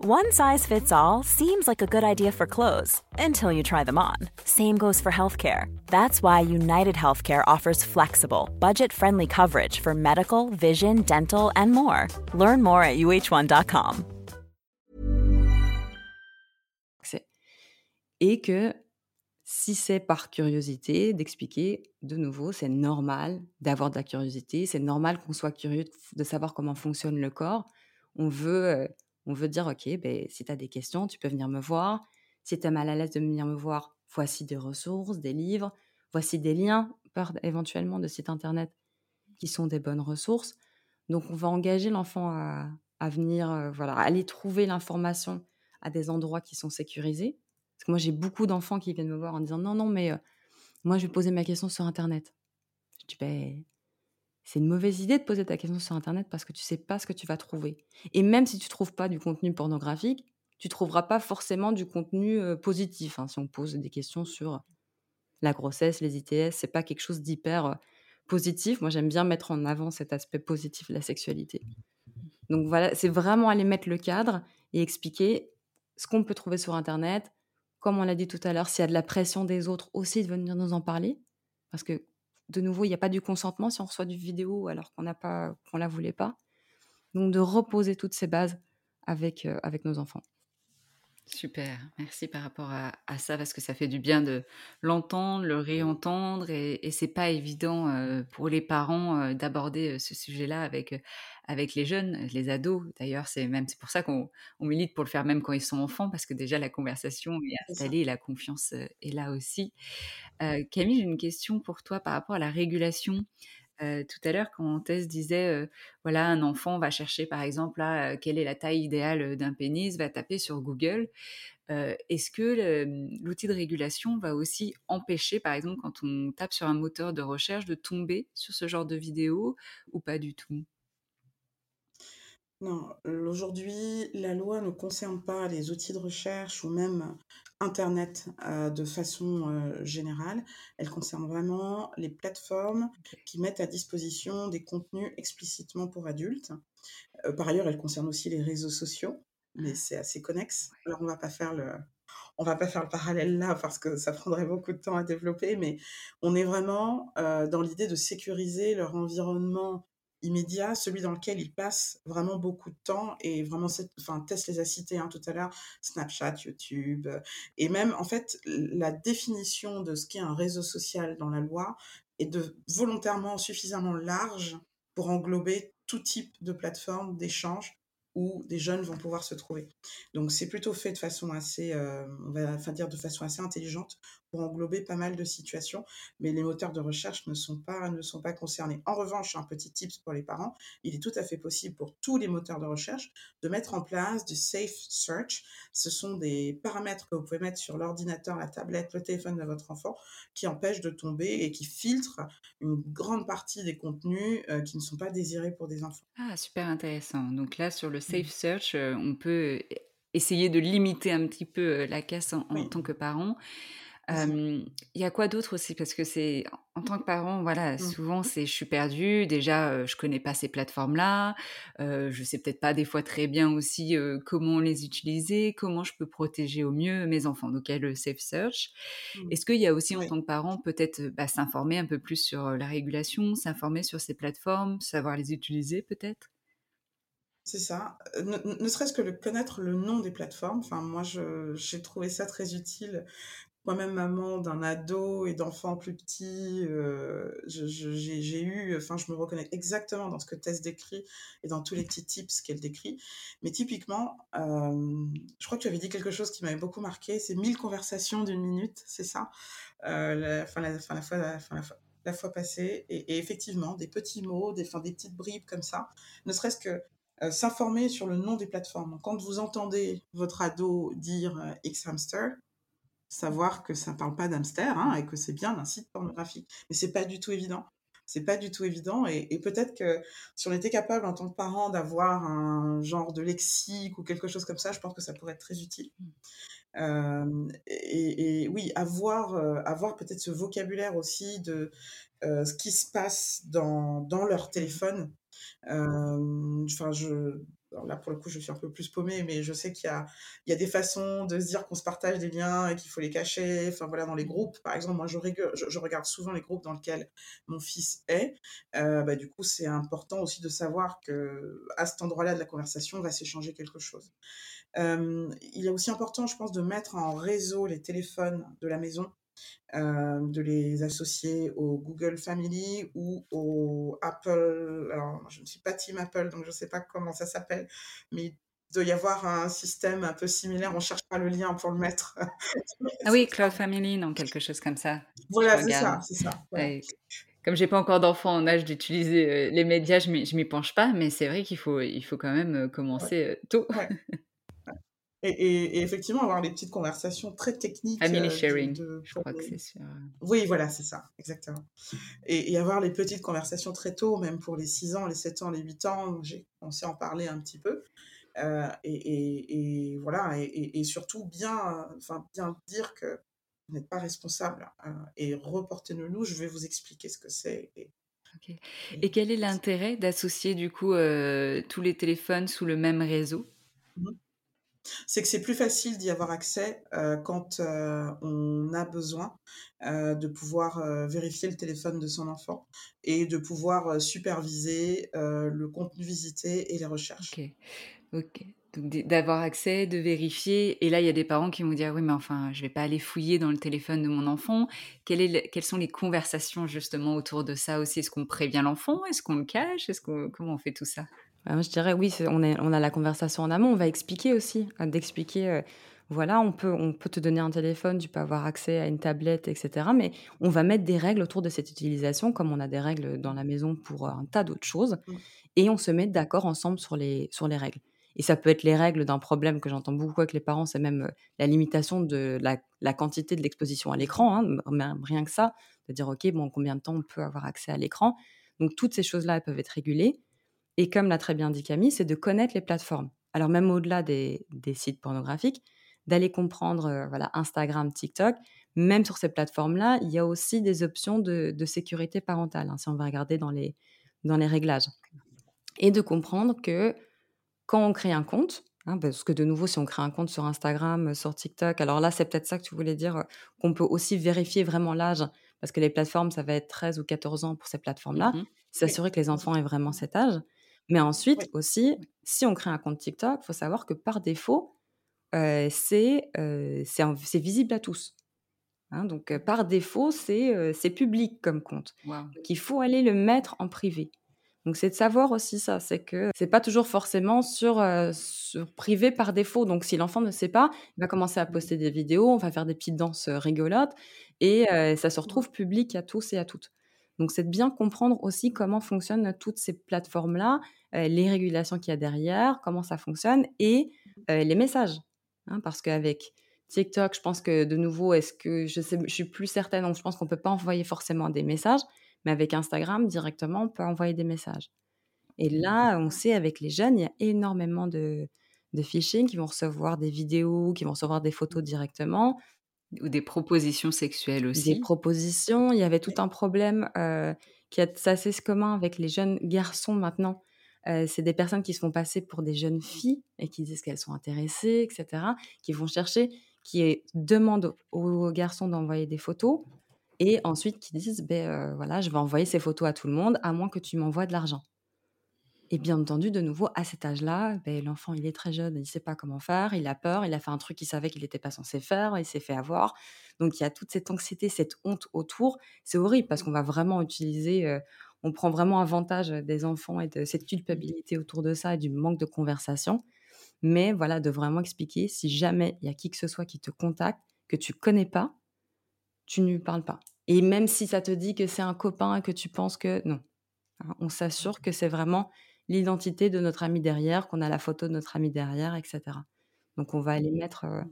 One size fits all seems like a good idea for clothes until you try them on. Same goes for healthcare. That's why United Healthcare offers flexible, budget-friendly coverage for medical, vision, dental, and more. Learn more at uh1.com. et que si c'est par curiosité, d'expliquer de nouveau, c'est normal d'avoir de la curiosité, c'est normal qu'on soit curieux de, savoir comment fonctionne le corps. On veut, euh, on veut dire, OK, ben, si tu as des questions, tu peux venir me voir. Si tu es mal à l'aise de venir me voir, voici des ressources, des livres, voici des liens, éventuellement de sites internet qui sont des bonnes ressources. Donc, on va engager l'enfant à, venir, euh, voilà, aller trouver l'information à des endroits qui sont sécurisés parce que moi, j'ai beaucoup d'enfants qui viennent me voir en disant non, non, mais moi, je vais poser ma question sur Internet. Je dis, ben, c'est une mauvaise idée de poser ta question sur Internet parce que tu sais pas ce que tu vas trouver. Et même si tu trouves pas du contenu pornographique, tu trouveras pas forcément du contenu positif. Hein, si on pose des questions sur la grossesse, les ITS, c'est pas quelque chose d'hyper positif. Moi, j'aime bien mettre en avant cet aspect positif de la sexualité. Donc voilà, c'est vraiment aller mettre le cadre et expliquer ce qu'on peut trouver sur Internet, comme on l'a dit tout à l'heure, s'il y a de la pression des autres aussi de venir nous en parler, parce que de nouveau, il n'y a pas du consentement si on reçoit du vidéo alors qu'on n'a pas, qu'on la voulait pas. Donc de reposer toutes ces bases avec, euh, avec nos enfants. Super, merci par rapport à, ça parce que ça fait du bien de l'entendre, le réentendre et, et c'est pas évident euh, pour les parents euh, d'aborder euh, ce sujet-là avec avec les jeunes, les ados. D'ailleurs, c'est même c'est pour ça qu'on milite pour le faire même quand ils sont enfants parce que déjà la conversation est installée et la confiance est là aussi. Camille, j'ai une question pour toi par rapport à la régulation tout à l'heure, quand Tess disait, voilà, un enfant va chercher par exemple là, quelle est la taille idéale d'un pénis, va taper sur Google. Est-ce que mmh, l'outil de régulation va aussi empêcher, par exemple, quand on tape sur un moteur de recherche, de tomber sur ce genre de vidéo ou pas du tout? Non, aujourd'hui, la loi ne concerne pas les outils de recherche ou même Internet euh, de façon euh, générale. Elle concerne vraiment les plateformes qui mettent à disposition des contenus explicitement pour adultes. Euh, par ailleurs, elle concerne aussi les réseaux sociaux, mais c'est assez connexe. Alors, on va pas faire le, on va pas faire le parallèle là parce que ça prendrait beaucoup de temps à développer, mais on est vraiment dans l'idée de sécuriser leur environnement immédiat, celui dans lequel ils passent vraiment beaucoup de temps et vraiment, enfin, Tess les a cités hein, tout à l'heure, Snapchat, YouTube, euh, et même en fait la définition de ce qu'est un réseau social dans la loi est de volontairement suffisamment large pour englober tout type de plateforme d'échange où des jeunes vont pouvoir se trouver. Donc c'est plutôt fait de façon assez, euh, on va enfin dire de façon assez intelligente pour englober pas mal de situations, mais les moteurs de recherche ne sont pas, ne sont pas concernés. En revanche, un petit tips pour les parents, il est tout à fait possible pour tous les moteurs de recherche de mettre en place du safe search. Ce sont des paramètres que vous pouvez mettre sur l'ordinateur, la tablette, le téléphone de votre enfant qui empêchent de tomber et qui filtrent une grande partie des contenus euh, qui ne sont pas désirés pour des enfants. Ah, super intéressant. Donc là, sur le safe search, euh, on peut essayer de limiter un petit peu euh, la casse en, en tant que parent. Il y a quoi d'autre aussi? Parce que c'est en tant que parent, voilà, mmh. souvent c'est je suis perdue. Déjà, je connais pas ces plateformes-là. Euh, je sais peut-être pas des fois très bien aussi comment les utiliser, comment je peux protéger au mieux mes enfants. Donc il y a le safe search. Mmh. Est-ce qu'il y a aussi en tant que parent peut-être bah, s'informer un peu plus sur la régulation, s'informer sur ces plateformes, savoir les utiliser peut-être? C'est ça. Ne, serait-ce que le connaître le nom des plateformes. Enfin, moi, j'ai trouvé ça très utile moi-même maman d'un ado et d'enfants plus petits, euh, j'ai eu, enfin, je me reconnais exactement dans ce que Tess décrit et dans tous les petits tips qu'elle décrit. Mais typiquement, euh, je crois que tu avais dit quelque chose qui m'avait beaucoup marqué, c'est 1000 conversations d'une minute, c'est ça, euh, la, fois, passée. Et, effectivement, des petits mots, des, petites bribes comme ça, ne serait-ce que euh, s'informer sur le nom des plateformes. Quand vous entendez votre ado dire euh, X-Hamster, savoir que ça ne parle pas d'hamster hein, et que c'est bien d'un site pornographique. Mais c'est pas du tout évident. C'est pas du tout évident. Et, et peut-être que si on était capable en tant que parent d'avoir un genre de lexique ou quelque chose comme ça, je pense que ça pourrait être très utile. Euh, et, et oui, avoir, euh, avoir peut-être ce vocabulaire aussi de euh, ce qui se passe dans, dans leur téléphone. Euh, Enfin, je, là, pour le coup, je suis un peu plus paumée, mais je sais qu'il y y a des façons de se dire qu'on se partage des liens et qu'il faut les cacher. Enfin, voilà, dans les groupes, par exemple, moi, je, je regarde souvent les groupes dans lesquels mon fils est. Euh, bah, du coup, c'est important aussi de savoir que à cet endroit-là de la conversation, on va s'échanger quelque chose. Euh, il est aussi important, je pense, de mettre en réseau les téléphones de la maison, euh, de les associer au Google Family ou au Apple. Alors, je ne suis pas Team Apple, donc je ne sais pas comment ça s'appelle, mais il doit y avoir un système un peu similaire. On cherchera le lien pour le mettre. Ah oui, Cloud Family, non, quelque chose comme ça. voilà, c'est ça, c'est ça. Ouais. Comme j'ai pas encore d'enfant en âge d'utiliser euh, les médias, je m'y je m'y penche pas, mais c'est vrai qu'il faut, il faut quand même euh, Ouais, commencer euh, tôt. ouais. Et, et- et effectivement, avoir des petites conversations très techniques Family de, sharing, de- je pour crois que les- c'est sûr. Oui, voilà, c'est ça, exactement. Et, et avoir les petites conversations très tôt, même pour les 6 ans, les 7 ans, les 8 ans, j'ai commencé à en parler un petit peu. Euh, et, voilà, et, surtout bien, enfin, bien dire que vous n'êtes pas responsable. euh, et reportez-le-nous, je vais vous expliquer ce que c'est. Et, Ok. Et quel est l'intérêt d'associer du coup euh, tous les téléphones sous le même réseau? Mhm. C'est que c'est plus facile d'y avoir accès euh, quand euh, on a besoin euh, de pouvoir vérifier le téléphone de son enfant et de pouvoir superviser le contenu visité et les recherches. Ok. Donc d'avoir accès, de vérifier. Et là, il y a des parents qui vont dire, oui, mais enfin, je vais pas aller fouiller dans le téléphone de mon enfant. Quelles sont les conversations justement autour de ça aussi? Est-ce qu'on prévient l'enfant? Est-ce qu'on le cache? Comment on fait tout ça? Moi, je dirais oui, on, est- on a la conversation en amont. On va expliquer aussi, euh, d'expliquer, euh, voilà, on peut, on peut te donner un téléphone, tu peux avoir accès à une tablette, etc. Mais on va mettre des règles autour de cette utilisation, comme on a des règles dans la maison pour euh, un tas d'autres choses. Mm. Et on se met d'accord ensemble sur les, sur les règles. Et ça peut être les règles d'un problème que j'entends beaucoup avec les parents, c'est même euh, la limitation de la, la quantité de l'exposition à l'écran, hein, rien que ça, de dire, OK, bon, combien de temps on peut avoir accès à l'écran. Donc, toutes ces choses-là, elles peuvent être régulées. Et comme l'a très bien dit Camille, c'est de connaître les plateformes. Alors même au-delà des, des sites pornographiques, d'aller comprendre euh, voilà, Instagram, TikTok, même sur ces plateformes-là, il y a aussi des options de, de sécurité parentale, hein, si on va regarder dans les, dans les réglages. Et de comprendre que quand on crée un compte, hein, parce que de nouveau, si on crée un compte sur Instagram, euh, sur TikTok, alors là, c'est peut-être ça que tu voulais dire, euh, qu'on peut aussi vérifier vraiment l'âge, parce que les plateformes, ça va être 13 ou 14 ans pour ces plateformes-là, Mhm. s'assurer que les enfants aient vraiment cet âge. Mais ensuite Oui. aussi, si on crée un compte TikTok, il faut savoir que par défaut, euh, c'est euh, visible à tous. hein. donc euh, par défaut, c'est public comme compte. Waouh. Donc il faut aller le mettre en privé. Donc c'est de savoir aussi ça, c'est que c'est pas toujours forcément sur, sur privé par défaut. Donc si l'enfant ne sait pas, il va commencer à poster des vidéos, on va faire des petites danses rigolotes et ça se retrouve public à tous et à toutes. Donc c'est de bien comprendre aussi comment fonctionnent toutes ces plateformes-là, euh, les régulations qu'il y a derrière, comment ça fonctionne et euh, les messages. hein, parce qu'avec TikTok, je pense que de nouveau, est-ce que je suis plus certaine, donc je pense qu'on peut pas envoyer forcément des messages, mais avec Instagram directement, on peut envoyer des messages. Et là, on sait avec les jeunes, il y a énormément de, de phishing qui vont recevoir des vidéos, qui vont recevoir des photos directement, Ou des propositions sexuelles des aussi? propositions. Il y avait tout un problème euh, qui est assez commun avec les jeunes garçons maintenant. Euh, c'est des personnes qui se font passer pour des jeunes filles et qui disent qu'elles sont intéressées, etc., qui vont chercher, qui demandent aux garçons d'envoyer des photos et ensuite qui disent ben, euh, voilà, je vais envoyer ces photos à tout le monde à moins que tu m'envoies de l'argent. Et bien entendu, de nouveau, à cet âge-là, ben, l'enfant, il est très jeune, il ne sait pas comment faire, il a peur, il a fait un truc qu'il savait qu'il n'était pas censé faire, il s'est fait avoir. Donc il y a toute cette anxiété, cette honte autour. C'est horrible parce qu'on va vraiment utiliser, euh, on prend vraiment avantage des enfants et de cette culpabilité autour de ça et du manque de conversation. Mais voilà, de vraiment expliquer, si jamais il y a qui que ce soit qui te contacte, que tu connais pas, tu ne lui parles pas. Et même si ça te dit que c'est un copain et que tu penses que non, hein, on s'assure que c'est vraiment l'identité de notre ami derrière, qu'on a la photo de notre ami derrière, etc. Donc on va aller mettre, euh,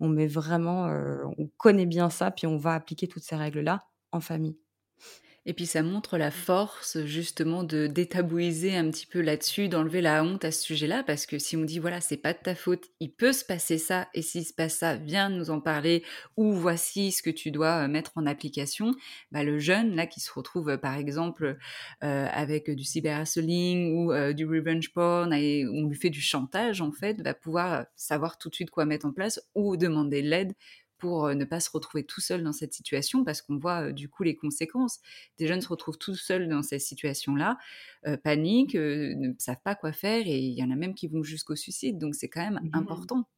on met vraiment, euh, on connaît bien ça, puis on va appliquer toutes ces règles-là en famille. Et puis ça montre la force justement de détabouiser un petit peu là-dessus, d'enlever la honte à ce sujet-là, parce que si on dit voilà, c'est pas de ta faute, il peut se passer ça, et s'il se passe ça, viens nous en parler, ou voici ce que tu dois euh, mettre en application, bah, le jeune là qui se retrouve euh, par exemple euh, avec du cyberhustling ou du revenge porn, et on lui fait du chantage en fait, va pouvoir savoir tout de suite quoi mettre en place ou demander l'aide pour ne pas se retrouver tout seul dans cette situation, parce qu'on voit du coup les conséquences. Des jeunes se retrouvent tout seuls dans cette situation-là, paniquent, ne savent pas quoi faire, et il y en a même qui vont jusqu'au suicide. Donc c'est quand même mmh important.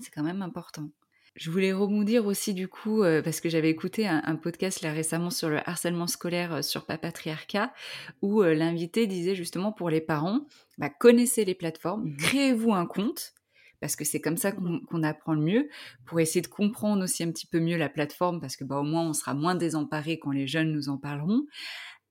C'est quand même important. Je voulais rebondir aussi du coup, parce que j'avais écouté un, podcast là récemment sur le harcèlement scolaire sur Papatriarcat, où l'invité disait justement pour les parents, bah, connaissez les plateformes, mmh créez-vous un compte, parce que c'est comme ça mmh qu'on apprend le mieux, pour essayer de comprendre aussi un petit peu mieux la plateforme, parce que bah, au moins on sera moins désemparé quand les jeunes nous en parleront.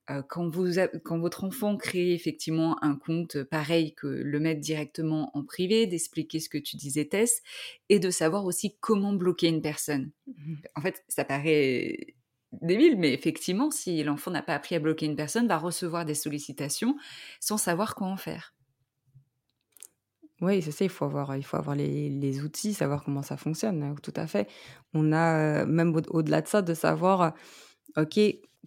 Euh, quand, vous quand votre enfant crée effectivement un compte pareil que le mettre directement en privé, d'expliquer ce que tu disais Tess, et de savoir aussi comment bloquer une personne. Mmh en fait, ça paraît débile, mais effectivement, si l'enfant n'a pas appris à bloquer une personne, va recevoir des sollicitations sans savoir quoi en faire. Oui, c'est ça, il faut avoir, il faut avoir les, les outils, savoir comment ça fonctionne, hein, tout à fait. On a, même au- delà de ça, de savoir, OK,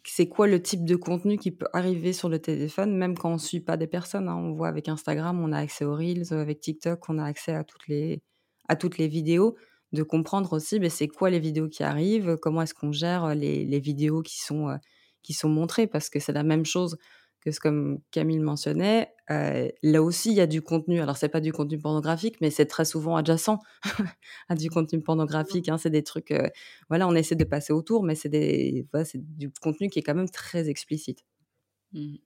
c'est quoi le type de contenu qui peut arriver sur le téléphone, même quand on ne suit pas des personnes. Hein. On voit avec Instagram, on a accès aux Reels, avec TikTok, on a accès à toutes les, à toutes les vidéos. De comprendre aussi, ben, c'est quoi les vidéos qui arrivent, comment est-ce qu'on gère les, les vidéos qui sont, qui sont montrées, parce que c'est la même chose que comme Camille mentionnait, euh, là aussi il y a du contenu. Alors c'est pas du contenu pornographique, mais c'est très souvent adjacent à du contenu pornographique. Hein. C'est des trucs, euh, voilà, on essaie de passer autour, mais c'est des, voilà, c'est du contenu qui est quand même très explicite. Mmh.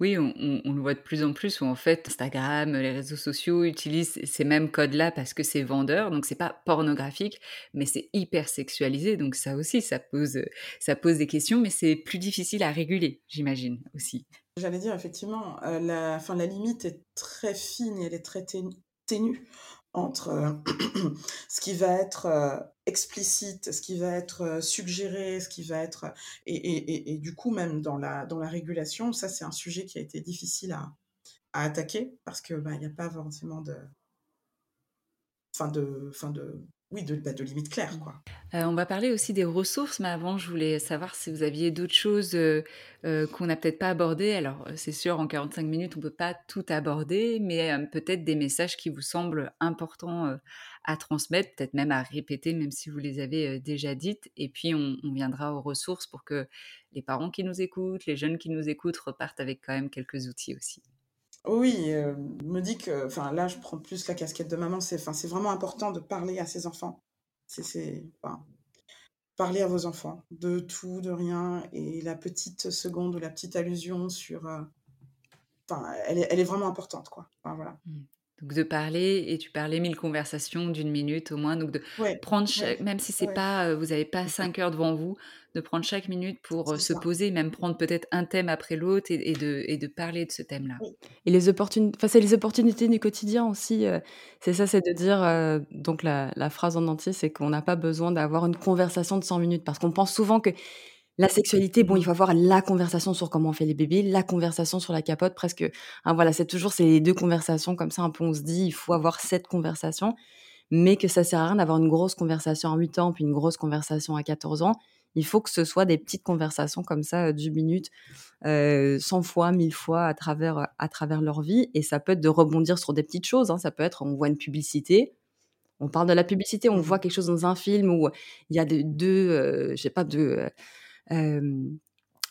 Oui, on, le voit de plus en plus où en fait Instagram, les réseaux sociaux utilisent ces mêmes codes-là parce que c'est vendeur, donc c'est pas pornographique, mais c'est hyper sexualisé, donc ça aussi, ça pose, ça pose des questions, mais c'est plus difficile à réguler, j'imagine aussi. J'allais dire effectivement, euh, la, fin, la limite est très fine elle est très ténue entre euh, ce qui va être euh, explicite, ce qui va être euh, suggéré, ce qui va être... Et, et, et, du coup, même dans la, dans la régulation, ça, c'est un sujet qui a été difficile à, à attaquer parce qu'il bah, n'y a pas forcément de... Fin de, fin de, oui, de, bah, de limites claires. Quoi. Euh, on va parler aussi des ressources, mais avant, je voulais savoir si vous aviez d'autres choses euh, euh, qu'on n'a peut-être pas abordées. Alors, c'est sûr, en 45 minutes, on ne peut pas tout aborder, mais peut-être des messages qui vous semblent importants à transmettre, peut-être même à répéter, même si vous les avez déjà dites. Et puis, on, on, viendra aux ressources pour que les parents qui nous écoutent, les jeunes qui nous écoutent repartent avec quand même quelques outils aussi. Oui, euh, me dit que, enfin là, je prends plus la casquette de maman. C'est, enfin, c'est vraiment important de parler à ses enfants. C'est, c'est, parler à vos enfants de tout, de rien, et la petite seconde ou la petite allusion sur, euh, enfin, elle est, vraiment importante, quoi. Voilà. Mmh. Donc de parler et tu parlais mille conversations d'une minute au moins, donc de prendre même si c'est pas, euh, vous n'avez pas cinq heures devant vous, de prendre chaque minute pour euh, se poser, même prendre peut-être un thème après l'autre et, de, et de parler de ce thème-là. Et les opportunités, enfin c'est les opportunités du quotidien aussi. Euh, c'est ça, c'est de dire donc la, la, phrase en entier, c'est qu'on n'a pas besoin d'avoir une conversation de 100 minutes parce qu'on pense souvent que la sexualité, bon, il faut avoir la conversation sur comment on fait les bébés, la conversation sur la capote, presque. Hein, voilà, c'est toujours ces deux conversations comme ça. Un peu, on se dit, il faut avoir cette conversation, mais que ça sert à rien d'avoir une grosse conversation à 8 ans puis une grosse conversation à 14 ans. Il faut que ce soit des petites conversations comme ça, du minute, euh, 100 fois, 1000 fois à travers, à travers leur vie. Et ça peut être de rebondir sur des petites choses. Hein. Ça peut être, on voit une publicité, on parle de la publicité, on mmh voit quelque chose dans un film où il y a deux, euh, je sais pas, deux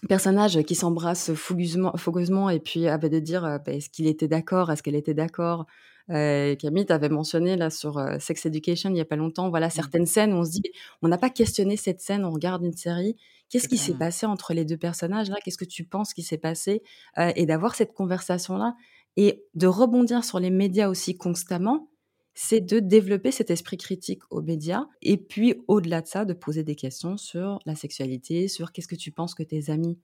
personnage qui s'embrasse fougueusement, et puis bah, de dire bah, est-ce qu'il était d'accord, est-ce qu'elle était d'accord. Camille, tu avais mentionné là sur Sex Education il n'y a pas longtemps, voilà mmh. certaines scènes où on se dit on n'a pas questionné cette scène, on regarde une série, qu'est-ce qui s'est passé entre les deux personnages là, qu'est-ce que tu penses qui s'est passé, et d'avoir cette conversation là et de rebondir sur les médias aussi constamment c'est de développer cet esprit critique aux médias et puis au-delà de ça, de poser des questions sur la sexualité, sur qu'est-ce que tu penses que tes amis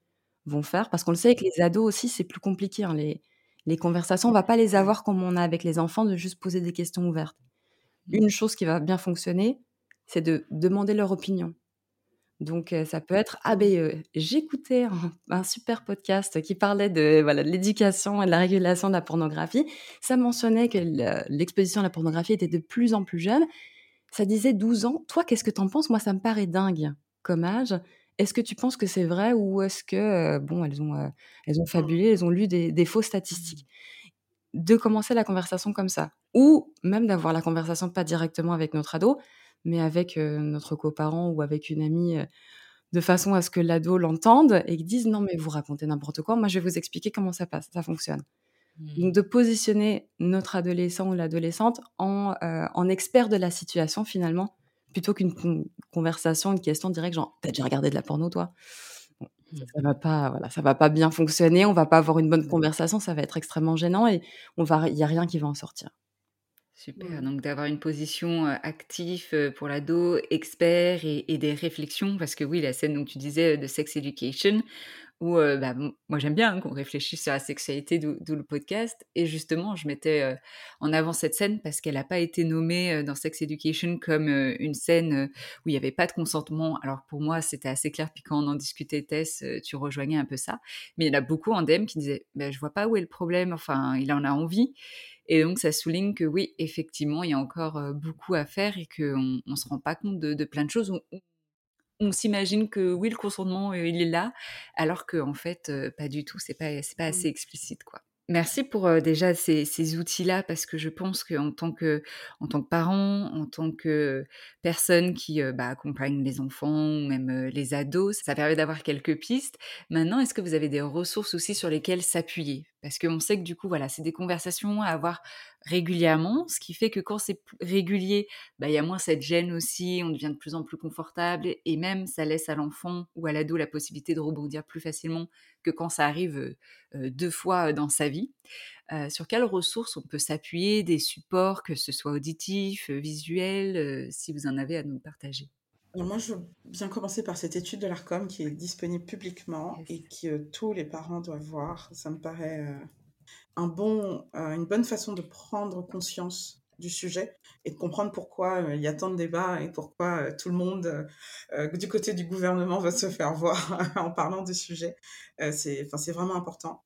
vont faire. Parce qu'on le sait avec les ados aussi, c'est plus compliqué. Hein, les, les conversations, on va pas les avoir comme on a avec les enfants, de juste poser des questions ouvertes. Mmh. Une chose qui va bien fonctionner, c'est de demander leur opinion. Donc, ça peut être ah ben j'écoutais un, super podcast qui parlait de voilà de l'éducation et de la régulation de la pornographie. Ça mentionnait que l'exposition à la pornographie était de plus en plus jeune. Ça disait 12 ans. Toi, qu'est-ce que tu en penses? Moi, ça me paraît dingue comme âge. Est-ce que tu penses que c'est vrai ou est-ce que bon elles ont elles ont fabulé, elles ont lu des, des fausses statistiques? De commencer la conversation comme ça, ou même d'avoir la conversation pas directement avec notre ado, mais avec notre coparent ou avec une amie, de façon à ce que l'ado l'entende et qu'il dise non mais vous racontez n'importe quoi, moi je vais vous expliquer comment ça passe, ça fonctionne. Donc mmh. de positionner notre adolescent ou l'adolescente en, en expert de la situation finalement, plutôt qu'une conversation, une question directe genre t'as déjà regardé de la porno toi? Mmh. ça va pas voilà ça va pas bien fonctionner on va pas avoir une bonne mmh. conversation ça va être extrêmement gênant et on va il y a rien qui va en sortir Super, donc d'avoir une position active pour l'ado, expert et, des réflexions, parce que oui, la scène dont tu disais de Sex Education, où bah, moi j'aime bien qu'on réfléchisse sur la sexualité, d'où le podcast, et justement je mettais en avant cette scène parce qu'elle n'a pas été nommée dans Sex Education comme une scène où il n'y avait pas de consentement. Alors pour moi c'était assez clair, puis quand on en discutait Tess, tu rejoignais un peu ça, mais il y en a beaucoup en DM qui disaient bah, je vois pas où est le problème, enfin il en a envie. Et donc, ça souligne que oui, effectivement, il y a encore beaucoup à faire et qu'on ne se rend pas compte de, plein de choses. On, s'imagine que oui, le consentement, il est là, alors qu'en en fait, pas du tout, c'est pas, pas assez mmh. explicite, quoi. Merci pour déjà ces, outils-là parce que je pense qu'en tant que en tant que parent, en tant que personne qui bah, accompagne les enfants ou même les ados, ça permet d'avoir quelques pistes. Maintenant, est-ce que vous avez des ressources aussi sur lesquelles s'appuyer? Parce qu'on sait que du coup, voilà, c'est des conversations à avoir régulièrement, ce qui fait que quand c'est régulier, bah, il y a moins cette gêne aussi, on devient de plus en plus confortable et même ça laisse à l'enfant ou à l'ado la possibilité de rebondir plus facilement que quand ça arrive deux fois dans sa vie. sur quelles ressources on peut s'appuyer, des supports, que ce soit auditifs, visuels, si vous en avez à nous partager? Moi, je viens commencer par cette étude de l'ARCOM qui est disponible publiquement et que tous les parents doivent voir. Ça me paraît un bon, une bonne façon de prendre conscience du sujet et de comprendre pourquoi euh, il y a tant de débats et pourquoi euh, tout le monde euh, du côté du gouvernement va se faire voir en parlant du sujet. c'est c'est vraiment important.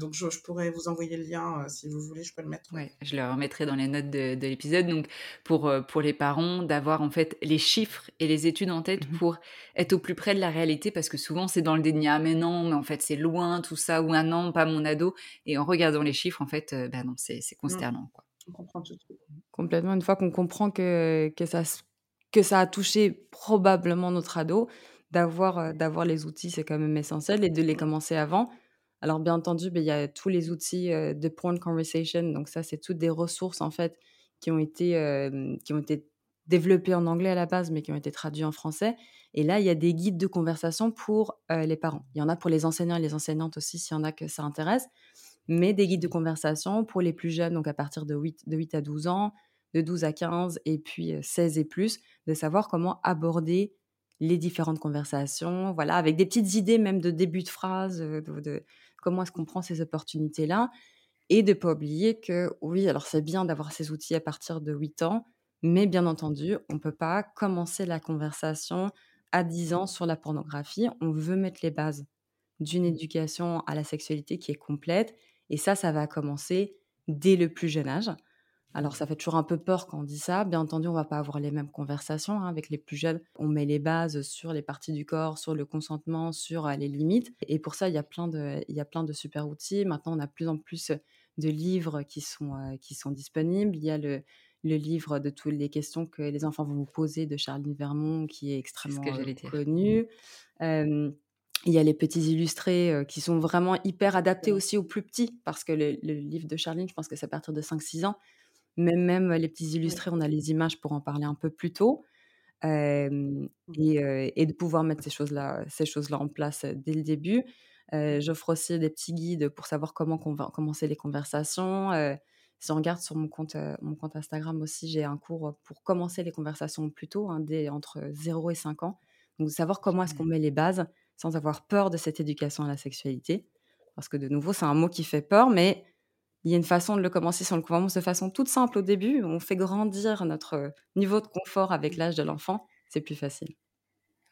donc je, je, pourrais vous envoyer le lien si vous voulez, je peux le mettre. Ouais, je le remettrai dans les notes de, de l'épisode. Donc pour, pour les parents, d'avoir en fait les chiffres et les études en tête mmh pour être au plus près de la réalité parce que souvent c'est dans le déni. Ah mais non, mais en fait c'est loin tout ça ou un an, pas mon ado. Et en regardant les chiffres, en fait, bah non, c'est mmh. consternant. Quoi. Tout. Complètement. Une fois qu'on comprend que, que, ça, que ça a touché probablement notre ado, d'avoir euh, d'avoir les outils, c'est quand même essentiel et de les commencer avant. Alors, bien entendu, ben, il y a tous les outils euh, de porn conversation. Donc, ça, c'est toutes des ressources, en fait, qui ont été, euh, qui ont été développées en anglais à la base, mais qui ont été traduits en français. Et là, il y a des guides de conversation pour les parents. Il y en a pour les enseignants et les enseignantes aussi, s'il y en a que ça intéresse mais des guides de conversation pour les plus jeunes, donc à partir de 8, de 8 à 12 ans, de 12 à 15 et puis 16 et plus, de savoir comment aborder les différentes conversations, voilà, avec des petites idées même de début de phrase, de, comment est-ce qu'on prend ces opportunités-là, et de ne pas oublier que oui, alors c'est bien d'avoir ces outils à partir de 8 ans, mais bien entendu, on ne peut pas commencer la conversation à 10 ans sur la pornographie, on veut mettre les bases d'une éducation à la sexualité qui est complète et ça, ça va commencer dès le plus jeune âge. Alors, ça fait toujours un peu peur quand on dit ça. Bien entendu, on va pas avoir les mêmes conversations hein, avec les plus jeunes. On met les bases sur les parties du corps, sur le consentement, sur les limites. Et pour ça, il y a plein de, il y a plein de super outils. Maintenant, on a de plus en plus de livres qui sont, qui sont disponibles. Il y a le, le livre de toutes les questions que les enfants vont vous poser de Charline Vermont, qui est extrêmement connu. Il y a les petits illustrés qui sont vraiment hyper adaptés aussi aux plus petits, parce que le, le livre de Charline, je pense que c'est à partir de 5-6 ans. Mais même les petits illustrés, on a les images pour en parler un peu plus tôt. Mmh. et, et, de pouvoir mettre ces choses-là, ces choses-là en place dès le début. J'offre aussi des petits guides pour savoir comment commencer les conversations. si on regarde sur mon compte, mon compte Instagram aussi, j'ai un cours pour commencer les conversations plus tôt, hein, dès entre 0 et 5 ans. Donc, savoir comment est-ce qu'on met les bases sans avoir peur de cette éducation à la sexualité. Parce que de nouveau, c'est un mot qui fait peur, mais il y a une façon de le commencer si on le commence de façon toute simple au début. On fait grandir notre niveau de confort avec l'âge de l'enfant. C'est plus facile.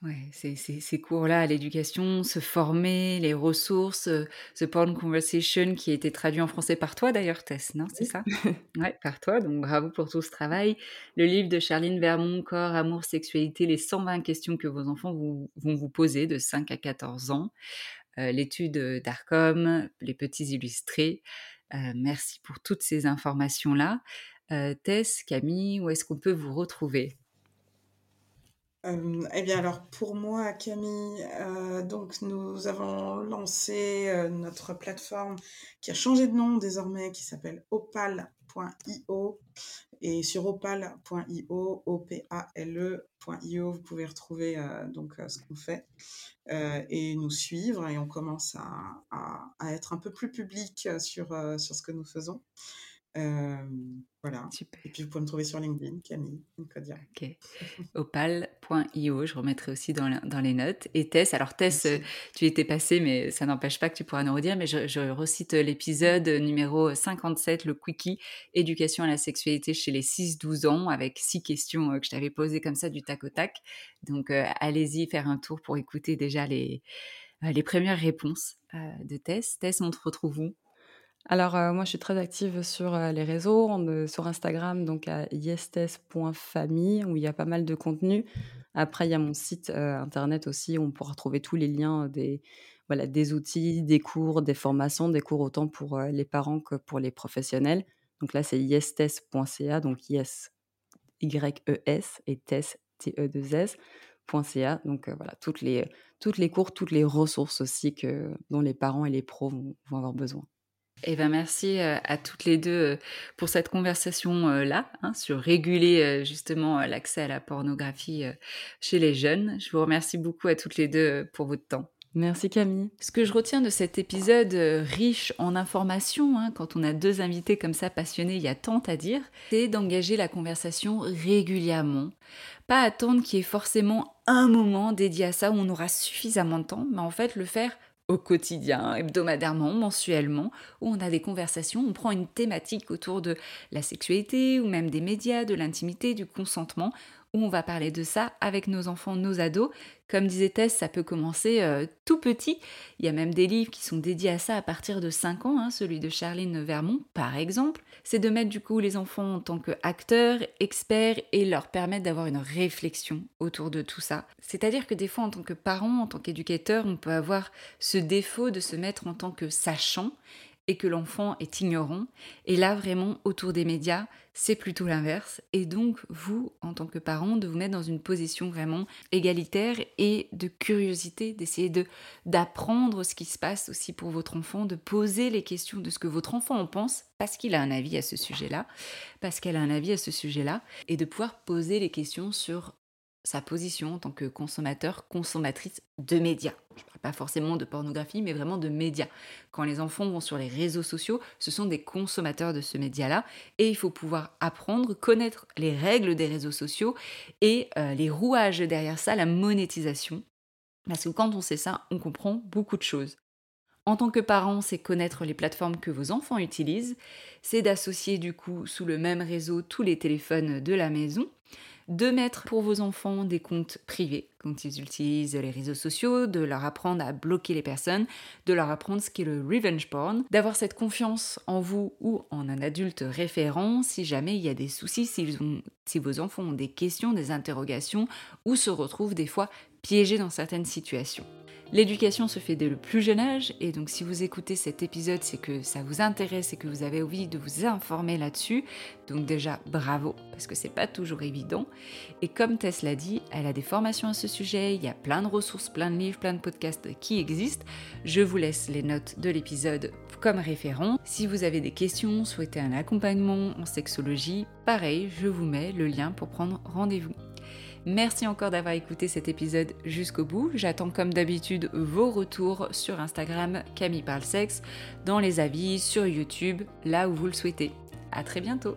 Ouais, ces cours-là l'éducation, se former, les ressources, ce Porn Conversation qui a été traduit en français par toi d'ailleurs, Tess, non C'est ça? Ouais, par toi, donc bravo pour tout ce travail. Le livre de Charline Vermont, Corps, Amour, Sexualité, les 120 questions que vos enfants vont vous poser de 5 à 14 ans. L'étude d'Arcom, les petits illustrés. merci pour toutes ces informations-là. Tess, Camille, où est-ce qu'on peut vous retrouver? Eh bien alors pour moi, Camille, donc nous avons lancé notre plateforme qui a changé de nom désormais, qui s'appelle opal.io. Et sur opal.io, O-P-A-L-E.io, vous pouvez retrouver donc ce qu'on fait et nous suivre. Et on commence à, être un peu plus public sur ce que nous faisons. Voilà. Et puis vous pouvez me trouver sur LinkedIn, Camille. Ok. Opal.io, je remettrai aussi dans, dans, les notes. Et Tess, alors Tess, tu étais passée, mais ça n'empêche pas que tu pourras nous redire, mais je, je recite l'épisode numéro 57, le quickie, éducation à la sexualité chez les 6-12 ans, avec six questions que je t'avais posées comme ça du tac au tac. Donc allez-y faire un tour pour écouter déjà les, les premières réponses de Tess. Tess, on te retrouve où? Alors, moi, je suis très active sur, les réseaux, sur Instagram, donc à yestes.famille, où il y a pas mal de contenu. Après, il y a mon site, internet aussi, où on pourra trouver tous les liens des outils, des cours, des formations, des cours autant pour, les parents que pour les professionnels. Donc là, c'est yestes.ca, donc yes, Y-E-S et tes, T-E-2-S.ca. Donc, voilà, toutes les toutes les cours, toutes les ressources aussi que dont les parents et les pros vont avoir besoin. Eh ben merci à toutes les deux pour cette conversation-là hein, sur réguler justement l'accès à la pornographie chez les jeunes. Je vous remercie beaucoup à toutes les deux pour votre temps. Merci Camille. Ce que je retiens de cet épisode riche en informations, hein, quand on a deux invités comme ça passionnés, il y a tant à dire, c'est d'engager la conversation régulièrement. Pas attendre qu'il y ait forcément un moment dédié à ça où on aura suffisamment de temps, mais en fait le faire au quotidien, hebdomadairement, mensuellement, où on a des conversations, on prend une thématique autour de la sexualité ou même des médias, de l'intimité, du consentement, où on va parler de ça avec nos enfants, nos ados. Comme disait Tess, ça peut commencer euh, tout petit. Il y a même des livres qui sont dédiés à ça à partir de 5 ans, hein, celui de Charline Vermont par exemple. C'est de mettre du coup les enfants en tant qu'acteurs, experts et leur permettre d'avoir une réflexion autour de tout ça. C'est-à-dire que des fois en tant que parent, en tant qu'éducateur, on peut avoir ce défaut de se mettre en tant que sachant et que l'enfant est ignorant. Et là, vraiment, autour des médias, c'est plutôt l'inverse. Et donc, vous, en tant que parent, de vous mettre dans une position vraiment égalitaire et de curiosité, d'essayer de d'apprendre ce qui se passe aussi pour votre enfant, de poser les questions de ce que votre enfant en pense, parce qu'il a un avis à ce sujet-là, parce qu'elle a un avis à ce sujet-là, et de pouvoir poser les questions sur sa position en tant que consommateur, consommatrice de médias. Je ne parle pas forcément de pornographie, mais vraiment de médias. Quand les enfants vont sur les réseaux sociaux, ce sont des consommateurs de ce média-là, et il faut pouvoir apprendre, connaître les règles des réseaux sociaux et euh, les rouages derrière ça, la monétisation. Parce que quand on sait ça, on comprend beaucoup de choses. En tant que parent, c'est connaître les plateformes que vos enfants utilisent, c'est d'associer du coup sous le même réseau tous les téléphones de la maison, de mettre pour vos enfants des comptes privés quand ils utilisent les réseaux sociaux, de leur apprendre à bloquer les personnes, de leur apprendre ce qu'est le revenge porn, d'avoir cette confiance en vous ou en un adulte référent si jamais il y a des soucis, si vos enfants ont des questions, des interrogations ou se retrouvent des fois piégés dans certaines situations. L'éducation se fait dès le plus jeune âge, et donc si vous écoutez cet épisode, c'est que ça vous intéresse et que vous avez envie de vous informer là-dessus. Donc déjà, bravo, parce que c'est pas toujours évident. Et comme Tess l'a dit, elle a des formations à ce sujet, il y a plein de ressources, plein de livres, plein de podcasts qui existent. Je vous laisse les notes de l'épisode comme référent. Si vous avez des questions, souhaitez un accompagnement en sexologie, pareil, je vous mets le lien pour prendre rendez-vous. Merci encore d'avoir écouté cet épisode jusqu'au bout. J'attends comme d'habitude vos retours sur Instagram Camille Parle Sexe, dans les avis, sur YouTube, là où vous le souhaitez. À très bientôt